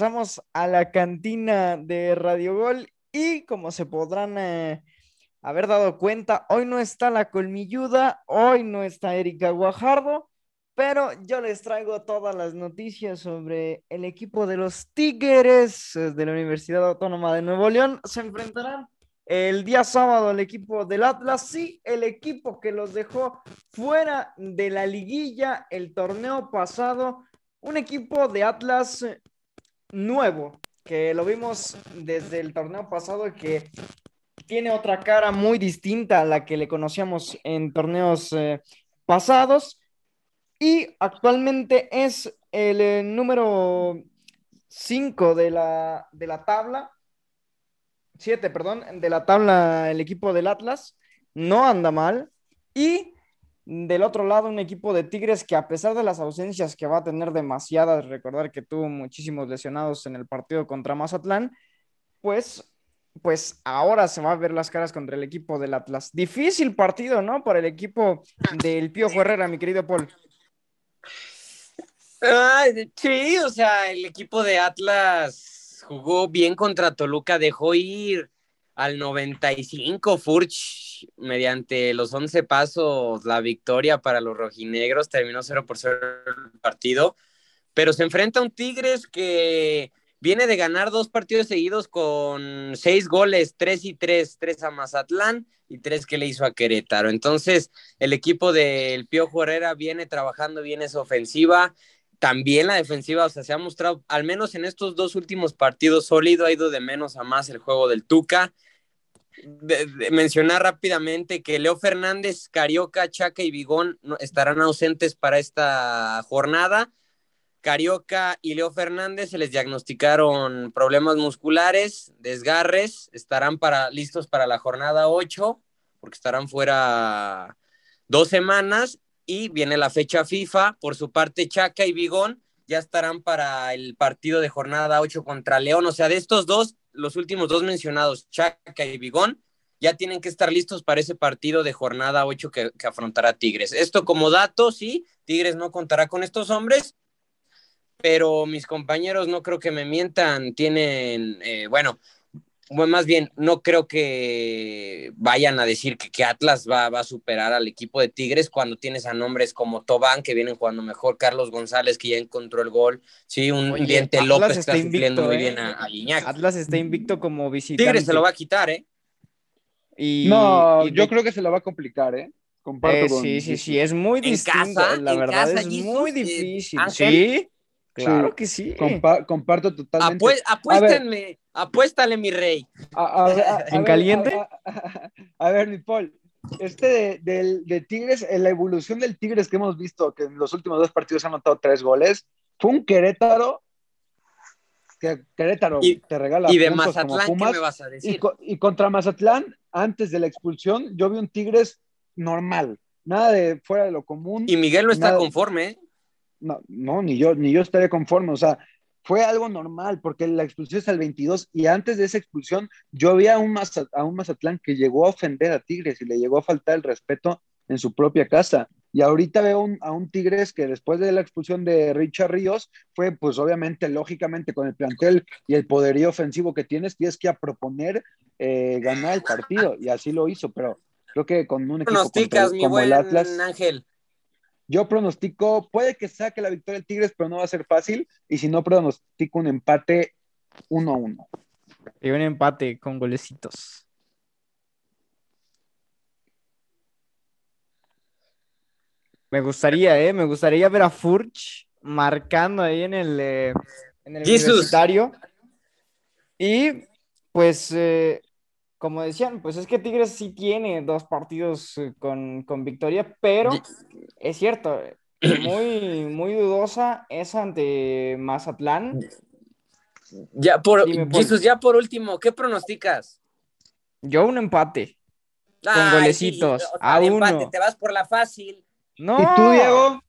Regresamos a la cantina de Radio Gol y como se podrán eh, haber dado cuenta, hoy no está la colmilluda, hoy no está Erika Guajardo, pero yo les traigo todas las noticias sobre el equipo de los Tigres eh, de la Universidad Autónoma de Nuevo León. Se enfrentarán el día sábado al equipo del Atlas, sí, el equipo que los dejó fuera de la liguilla el torneo pasado. Un equipo de Atlas nuevo, que lo vimos desde el torneo pasado y que tiene otra cara muy distinta a la que le conocíamos en torneos eh, pasados. Y actualmente es el eh, número 5 de la, de la tabla. 7, perdón, de la tabla el equipo del Atlas. No anda mal. Y del otro lado, un equipo de Tigres que a pesar de las ausencias que va a tener demasiadas, recordar que tuvo muchísimos lesionados en el partido contra Mazatlán, pues, pues ahora se va a ver las caras contra el equipo del Atlas. Difícil partido, ¿no? Para el equipo del Pío Herrera, mi querido Paul. Ah, sí, o sea, el equipo de Atlas jugó bien contra Toluca, dejó ir al 95 Furch mediante los 11 pasos la victoria para los rojinegros, terminó 0 por 0 el partido, pero se enfrenta a un Tigres que viene de ganar dos partidos seguidos con seis goles, tres y tres, tres a Mazatlán y tres que le hizo a Querétaro. Entonces, el equipo del Piojo Herrera viene trabajando bien esa ofensiva. También la defensiva, o sea, se ha mostrado, al menos en estos dos últimos partidos, sólido, ha ido de menos a más el juego del Tuca. Mencionar rápidamente que Leo Fernández, Carioca, Chaca y Vigón estarán ausentes para esta jornada. Carioca y Leo Fernández se les diagnosticaron problemas musculares, desgarres, estarán para, listos para la jornada 8, porque estarán fuera dos semanas y viene la fecha FIFA. Por su parte, Chaca y Vigón ya estarán para el partido de jornada 8 contra León. O sea, de estos dos, los últimos dos mencionados, Chaca y Vigón, ya tienen que estar listos para ese partido de jornada 8 que, que afrontará Tigres. Esto como dato, sí, Tigres no contará con estos hombres, pero mis compañeros no creo que me mientan, tienen, eh, bueno, más bien, no creo que vayan a decir que, que Atlas va, va, a superar al equipo de Tigres cuando tienes a nombres como Tobán, que vienen jugando mejor, Carlos González, que ya encontró el gol, sí, un Oye, Diente Atlas López está está invicto, muy ¿eh? bien a, a Iñak. Atlas está invicto como visitante. Tigres se lo va a quitar, ¿eh? Y, No, y yo de- creo que se la va a complicar, ¿eh? Comparto Eh, con- sí, sí, sí, es muy En distinto. casa, la en verdad casa, es Jesus, muy eh, difícil. Ángel. Sí, claro Sí. que sí. Compa- comparto totalmente. Apue- apuéstenme, apuéstale, mi rey. A, a ver, a- a ¿En caliente? A, a- a ver, mi Paul, este de, Tigres, en la evolución del Tigres que hemos visto, que en los últimos dos partidos ha anotado tres goles, fue un Querétaro, que Querétaro Y- te regala Y de Mazatlán, ¿qué Pumas, me vas a y, decir? co- y contra Mazatlán, antes de la expulsión, yo vi un Tigres normal, nada de fuera de lo común. Y Miguel no está conforme, ¿eh? No, no, ni yo, ni yo estaré conforme. O sea, fue algo normal porque la expulsión es al 22 y antes de esa expulsión yo vi a un, a un Mazatlán que llegó a ofender a Tigres y le llegó a faltar el respeto en su propia casa. Y ahorita veo un- a un Tigres que después de la expulsión de Richard Ríos fue pues obviamente, lógicamente con el plantel y el poderío ofensivo que tienes, tienes que a proponer eh, ganar el partido y así lo hizo, pero creo que con un equipo Pronosticas, contra- el Atlas... Ángel. Yo pronostico, puede que saque la victoria del Tigres, pero no va a ser fácil. Y si no, pronostico un empate 1 a 1. Y un empate con golecitos. Me gustaría, ¿eh? Me gustaría ver a Furch marcando ahí en el, eh, en el universitario. Y pues, eh, como decían, pues es que Tigres sí tiene dos partidos eh, con, con victoria, pero es cierto, eh, muy, muy dudosa es ante Mazatlán. Ya por, Dime. Jesús, ya por último, ¿qué pronosticas? Yo un empate. Ay, golecitos, sí, o sea, a de empate, uno. te vas por la fácil. No. ¿Y tú, Diego?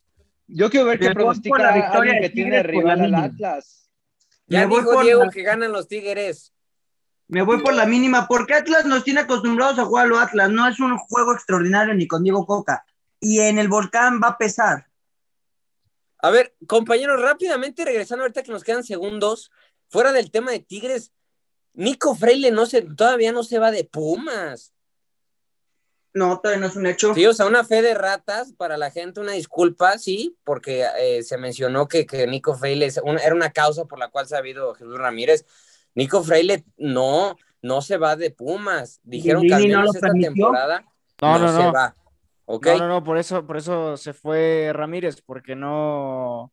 Yo quiero ver qué pronostica la victoria que tiene rival al. Atlas. Ya Me dijo por Diego la- que ganan los Tigres. Me voy por la mínima, porque Atlas nos tiene acostumbrados a jugar a lo Atlas. No es un juego extraordinario ni con Diego Coca. Y en el volcán va a pesar. A ver, compañeros, rápidamente regresando ahorita que nos quedan segundos, fuera del tema de Tigres, Nico Freile no se, todavía no se va de Pumas. No, todavía no es un hecho. Sí, o sea, una fe de ratas para la gente, una disculpa, sí, porque eh, se mencionó que, que Nico Freile era una causa por la cual se ha habido Jesús Ramírez. Nico Freile no, no se va de Pumas. Dijeron que al no esta permitió? temporada No, no, se no. va. ¿Ok? No, no, no, por eso, por eso se fue Ramírez, porque no,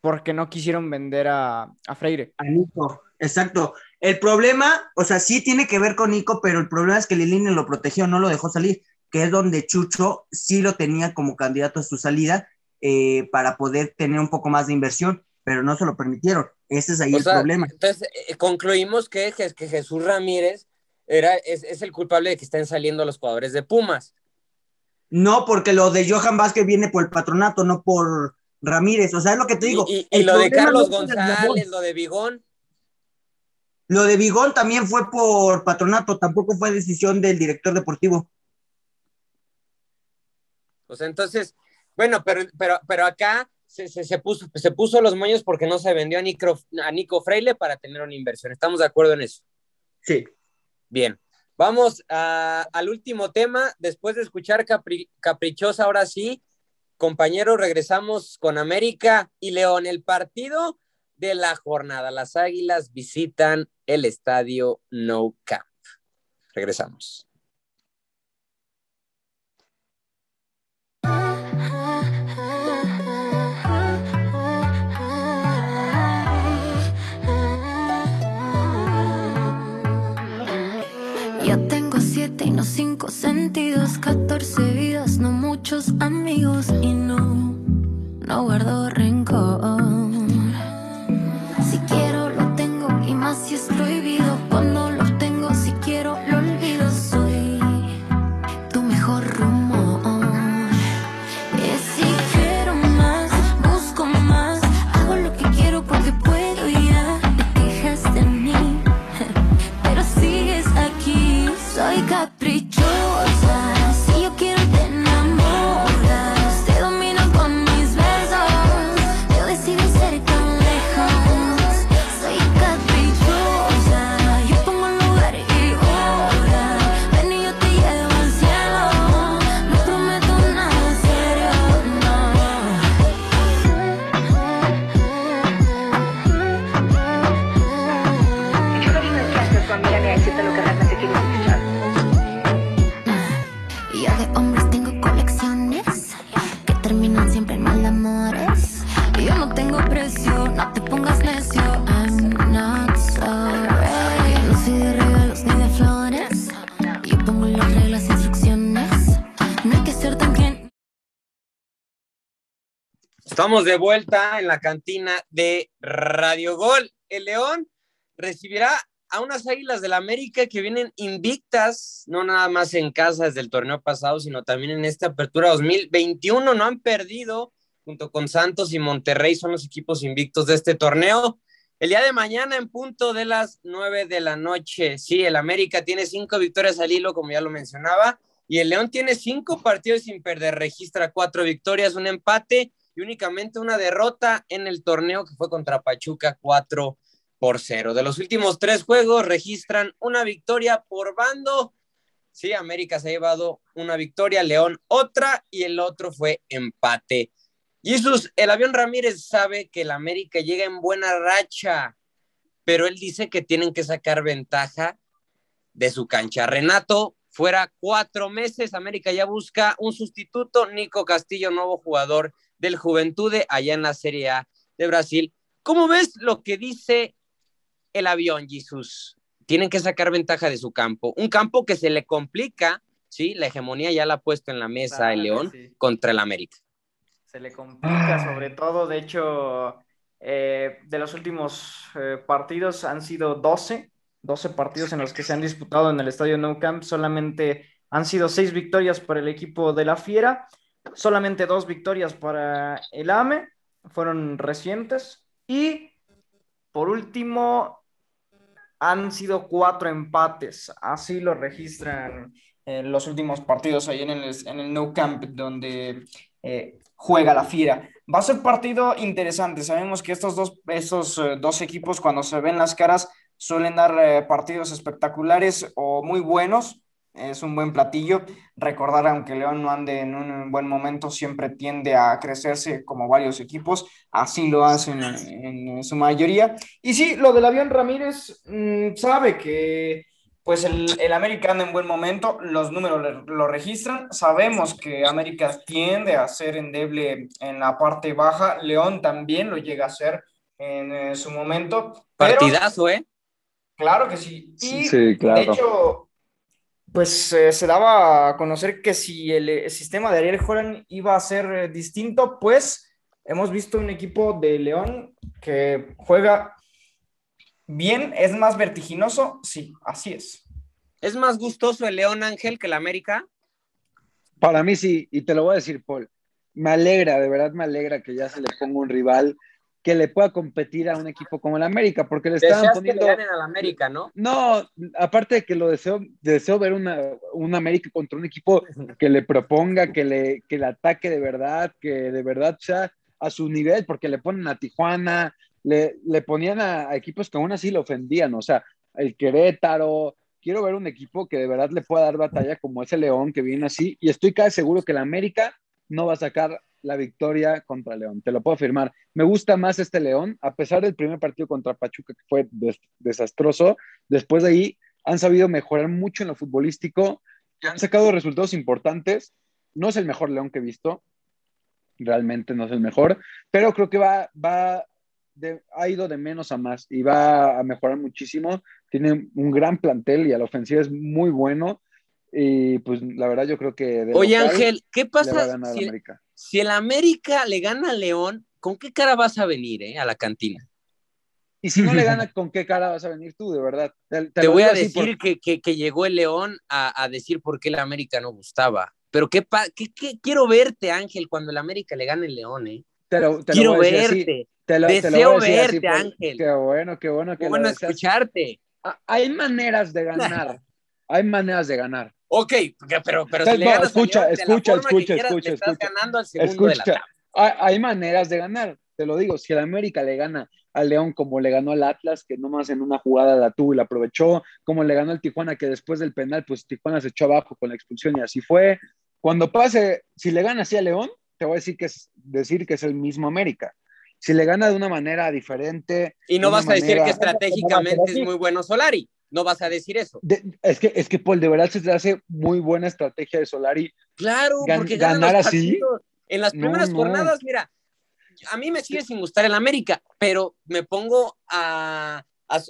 porque no quisieron vender a, a Freire. A Nico, exacto. El problema, o sea, sí tiene que ver con Nico, pero el problema es que Lilini lo protegió, no lo dejó salir, que es donde Chucho sí lo tenía como candidato a su salida eh, para poder tener un poco más de inversión, pero no se lo permitieron. Ese es ahí O el sea, problema. Entonces, eh, concluimos que, que, Jesús Ramírez era, es, es el culpable de que estén saliendo los jugadores de Pumas. No, porque lo de Johan Vázquez viene por el patronato, no por Ramírez. O sea, es lo que te digo. Y, y- y el lo de Carlos no González, lo de Bigón. Lo de Bigón también fue por patronato, tampoco fue decisión del director deportivo. O sea, entonces, bueno, pero, pero, pero acá se, se, se puso, se puso los moños porque no se vendió a Nico, a Nico Freile para tener una inversión. ¿Estamos de acuerdo en eso? Sí. Bien. Vamos a- al último tema. Después de escuchar Capri- Caprichosa, ahora sí, compañeros, regresamos con América y León. El partido de la jornada. Las Águilas visitan el estadio No Camp. Regresamos. Siete y no cinco sentidos, 14 vidas, no muchos amigos y no, no guardo rencor. Las instrucciones. No hay que ser tan. Estamos de vuelta en la cantina de Radio Gol. El León recibirá a unas Águilas del América que vienen invictas, no nada más en casa desde el torneo pasado, sino también en esta apertura 2021. No han perdido, junto con Santos y Monterrey, son los equipos invictos de este torneo. El día de mañana, en punto de las 9 de la noche, sí, el América tiene cinco victorias al hilo, como ya lo mencionaba, y el León tiene cinco partidos sin perder, registra cuatro victorias, un empate y únicamente una derrota en el torneo que fue contra Pachuca 4 por 0. De los últimos tres juegos registran una victoria por bando. Sí, América se ha llevado una victoria, León otra y el otro fue empate. Jesús, el avión Ramírez sabe que el América llega en buena racha, pero él dice que tienen que sacar ventaja de su cancha. Renato, fuera cuatro meses, América ya busca un sustituto, Nico Castillo, nuevo jugador del Juventude allá en la Serie A de Brasil. ¿Cómo ves lo que dice el avión, Jesús? Tienen que sacar ventaja de su campo. Un campo que se le complica, ¿sí? La hegemonía ya la ha puesto en la mesa Claro el León sí. contra el América. Se le complica sobre todo, de hecho, eh, de los últimos eh, partidos han sido 12, 12 partidos en los que se han disputado en el estadio Nou Camp, solamente han sido 6 victorias para el equipo de la Fiera, solamente 2 victorias para el AME, fueron recientes, y por último han sido 4 empates, así lo registran en los últimos partidos ahí en el, en el Nou Camp, donde eh, juega la Fiera. Va a ser partido interesante. Sabemos que estos dos, estos, eh, dos equipos, cuando se ven las caras, suelen dar eh, partidos espectaculares o muy buenos. Es un buen platillo. Recordar, aunque León no ande en un buen momento, siempre tiende a crecerse como varios equipos. Así lo hacen en, su mayoría. Y sí, lo del avión Ramírez mm, sabe que pues el, el América anda en buen momento, los números le- lo registran, sabemos que América tiende a ser endeble en la parte baja, León también lo llega a ser en eh, su momento. pero- Partidazo, ¿eh? Claro que sí. Y Sí, claro. de hecho, pues eh, se daba a conocer que si el, eh, sistema de Ariel Joran iba a ser eh, distinto, pues hemos visto un equipo de León que juega bien, es más vertiginoso, sí, así es. ¿Es más gustoso el León Ángel que el América? Para mí sí, y te lo voy a decir, Paul. Me alegra, de verdad me alegra que ya se le ponga un rival que le pueda competir a un equipo como el América, porque le estaban Deseas que poniendo. le ganen al América, ¿no? No, aparte de que lo deseo, deseo ver una, un América contra un equipo que le proponga, que le, que le ataque de verdad, que de verdad sea a su nivel, porque le ponen a Tijuana, le, le ponían a, equipos que aún así lo ofendían, o sea, el Querétaro. Quiero ver un equipo que de verdad le pueda dar batalla como ese León que viene así, y estoy casi seguro que el América no va a sacar la victoria contra León, te lo puedo afirmar. Me gusta más este León, a pesar del primer partido contra Pachuca que fue des- desastroso, después de ahí han sabido mejorar mucho en lo futbolístico, y han sacado resultados importantes. No es el mejor León que he visto, realmente no es el mejor, pero creo que va, va de- ha ido de menos a más y va a mejorar muchísimo. Tiene un gran plantel y a la ofensiva es muy bueno. Y pues la verdad yo creo que... de Oye, local Ángel, ¿qué pasa si, América. si el América le gana a León? ¿Con qué cara vas a venir eh, a la cantina? Y si no le gana, ¿con qué cara vas a venir tú, de verdad? Te, te Te lo voy a decir por- que, que- que llegó el León a, a decir por qué el América no gustaba. Pero qué, pa- qué- qué- quiero verte, Ángel, cuando el América le gane el León, ¿eh? te lo- te lo quiero así, verte. Te lo- te lo Deseo voy a decir así verte, Ángel. Qué bueno, qué bueno que Qué lo bueno escucharte. Ah, Hay maneras de ganar. Hay maneras de ganar. Ok, pero, pero si le ganas a escucha, León de la escucha, que escucha, quieras, escucha, le estás escucha. ganando al segundo de la Escucha, tabla. hay, hay maneras de ganar, te lo digo. Si el América le gana al León como le ganó al Atlas, que nomás en una jugada la tuvo y la aprovechó, como le ganó al Tijuana, que después del penal, pues Tijuana se echó abajo con la expulsión y así fue. Cuando pase, si le gana así a León, te voy a decir que es, decir que es el mismo América. Si le gana de una manera diferente. Y no vas a decir que estratégicamente es muy bueno Solari. No vas a decir eso. De- es que, es que Paul, de verdad se te hace muy buena estrategia de Solari. Claro, Gan- porque ganar así. En las primeras no. jornadas, mira, a mí me sigue sin gustar el América, pero me pongo a, a,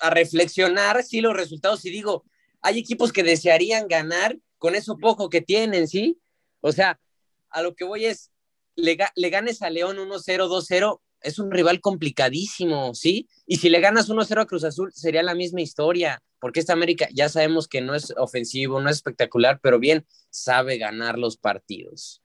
a reflexionar, sí, los resultados y digo, hay equipos que desearían ganar con eso poco que tienen, ¿sí? O sea, a lo que voy es, le, ga- le ganes a León 1-0, 2-0, es un rival complicadísimo, ¿sí? Y si le ganas 1-0 a Cruz Azul, sería la misma historia, porque esta América ya sabemos que no es ofensivo, no es espectacular, pero bien, sabe ganar los partidos.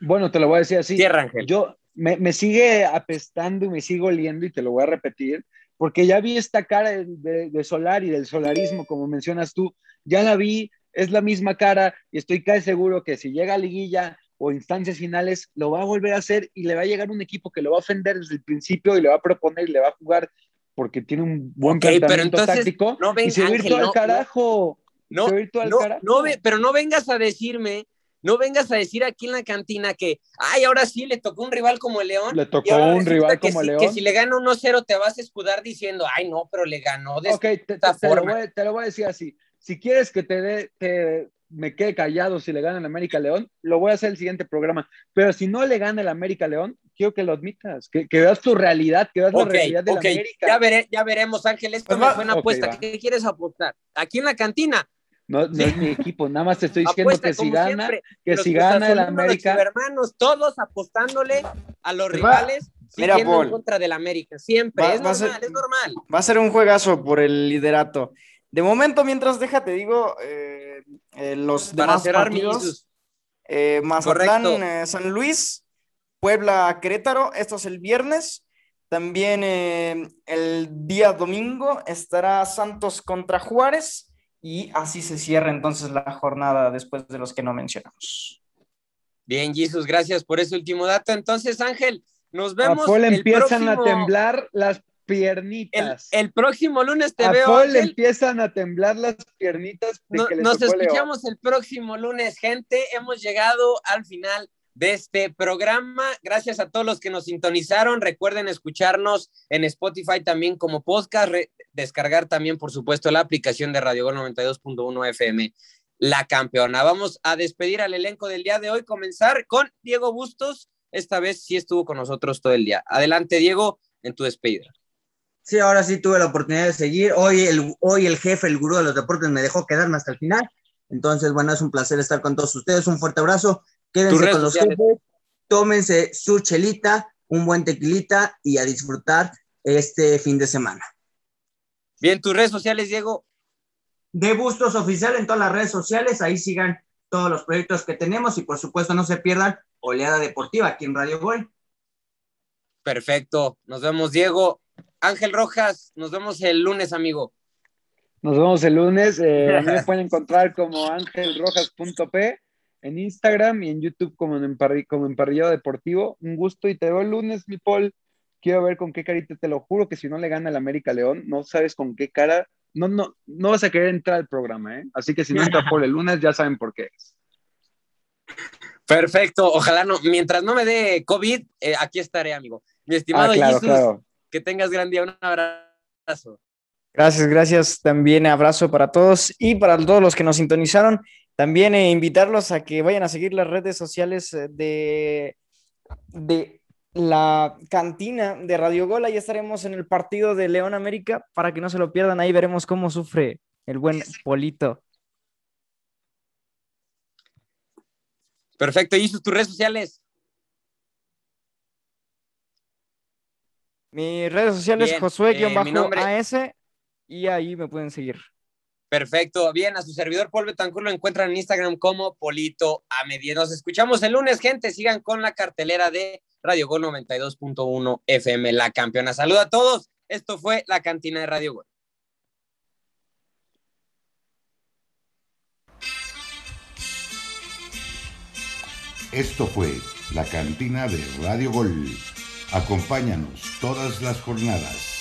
Bueno, te lo voy a decir así. Tierra, Ángel. Yo me, me sigue apestando y me sigo oliendo y te lo voy a repetir, porque ya vi esta cara de, de, de Solari, del solarismo, como mencionas tú, ya la vi, es la misma cara y estoy casi seguro que si llega a liguilla o instancias finales, lo va a volver a hacer y le va a llegar un equipo que lo va a ofender desde el principio y le va a proponer y le va a jugar porque tiene un buen Ok, pero planteamiento entonces, táctico no ven, y se va a ir Ángel, todo al no, carajo. No, se todo al no, carajo. no ve- pero no vengas a decirme, no vengas a decir aquí en la cantina que, ay, ahora sí le tocó un rival como el León. Le tocó un rival como si- León. Que si le gana 1-0 te vas a escudar diciendo, ay, no, pero le ganó de Ok, te, te- esta te lo voy, a- te lo voy a decir así. Si quieres que te dé, te, me quede callado si le gana el América León, lo voy a hacer el siguiente programa. Pero si no le gana el América León, quiero que lo admitas, que, que veas tu realidad, que veas Ok, la realidad del ok, América. ya, veré- ya veremos, Ángel, esto Pues fue una ok, apuesta. va. ¿Qué quieres apostar? Aquí en la cantina. No, no es mi equipo, nada más te estoy diciendo Apuesta que si gana, siempre. que si gana el América, hermanos, todos apostándole a los Pues va. rivales, Mira, Paul. en contra del América. Siempre, Va- es a normal, ser- es normal. Va a ser un juegazo por el liderato. De momento, mientras déjate, digo, eh, eh, los Para demás partidos, eh, Mazatlán, eh, San Luis, Puebla, Querétaro, esto es el viernes. También eh, el día domingo estará Santos contra Juárez y así se cierra entonces la jornada después de los que no mencionamos. Bien, Jesús, gracias por ese último dato. Entonces, Ángel, nos a vemos. Paul el empiezan a temblar las piernitas. el próximo lunes te a veo, Paul Ángel. empiezan a temblar las piernitas de No- que le nos escuchamos el próximo lunes, gente. Hemos llegado al final de este programa. Gracias a todos los que nos sintonizaron. Recuerden escucharnos en Spotify también como podcast, re- descargar también, por supuesto, la aplicación de Radio Gol 92.1 FM, la campeona. Vamos a despedir al elenco del día de hoy, comenzar con Diego Bustos. Esta vez sí estuvo con nosotros todo el día. Adelante, Diego, en tu despedida. Sí, ahora sí tuve la oportunidad de seguir. Hoy el, hoy el jefe, el gurú de los deportes, me dejó quedarme hasta el final. Entonces, bueno, es un placer estar con todos ustedes. Un fuerte abrazo. Quédense con los sociales. jefes. Tómense su chelita, un buen tequilita y a disfrutar este fin de semana. Bien, tus redes sociales, Diego. De Bustos Oficial en todas las redes sociales. Ahí sigan todos los proyectos que tenemos y por supuesto no se pierdan Oleada Deportiva aquí en Radio Gol. Perfecto. Nos vemos, Diego. Ángel Rojas, nos vemos el lunes, amigo. Nos vemos el lunes. eh, me pueden encontrar como angelrojas.p en Instagram y en YouTube como en, como Emparrillado Deportivo. Un gusto y te veo el lunes, mi Paul. Quiero ver con qué carita, te lo juro que si no le gana el América León, no sabes con qué cara, no, no, no vas a querer entrar al programa, ¿eh? Así que si no entra Paul el lunes, ya saben por qué es. Perfecto, ojalá no. Mientras no me dé COVID, eh, aquí estaré, amigo. Mi estimado Ah, claro, Jesus, claro. Que tengas gran día. Un abrazo. Gracias, gracias. También abrazo para todos y para todos los que nos sintonizaron. También eh, invitarlos a que vayan a seguir las redes sociales eh, de, de la cantina de Radio Gol. Ahí estaremos en el partido de León América para que no se lo pierdan. Ahí veremos cómo sufre el buen Polito. Perfecto, Jesus, tus redes sociales. Mis redes sociales, Bien, Josué-AS, eh, mi nombre- y ahí me pueden seguir. Perfecto, bien, a su servidor Paul Betancourt lo encuentran en Instagram como Polito a Media. Nos escuchamos el lunes, gente. Sigan con la cartelera de Radio Gol 92.1 FM, la campeona. Saludo a todos. Esto fue la cantina de Radio Gol. Esto fue la cantina de Radio Gol. Acompáñanos todas las jornadas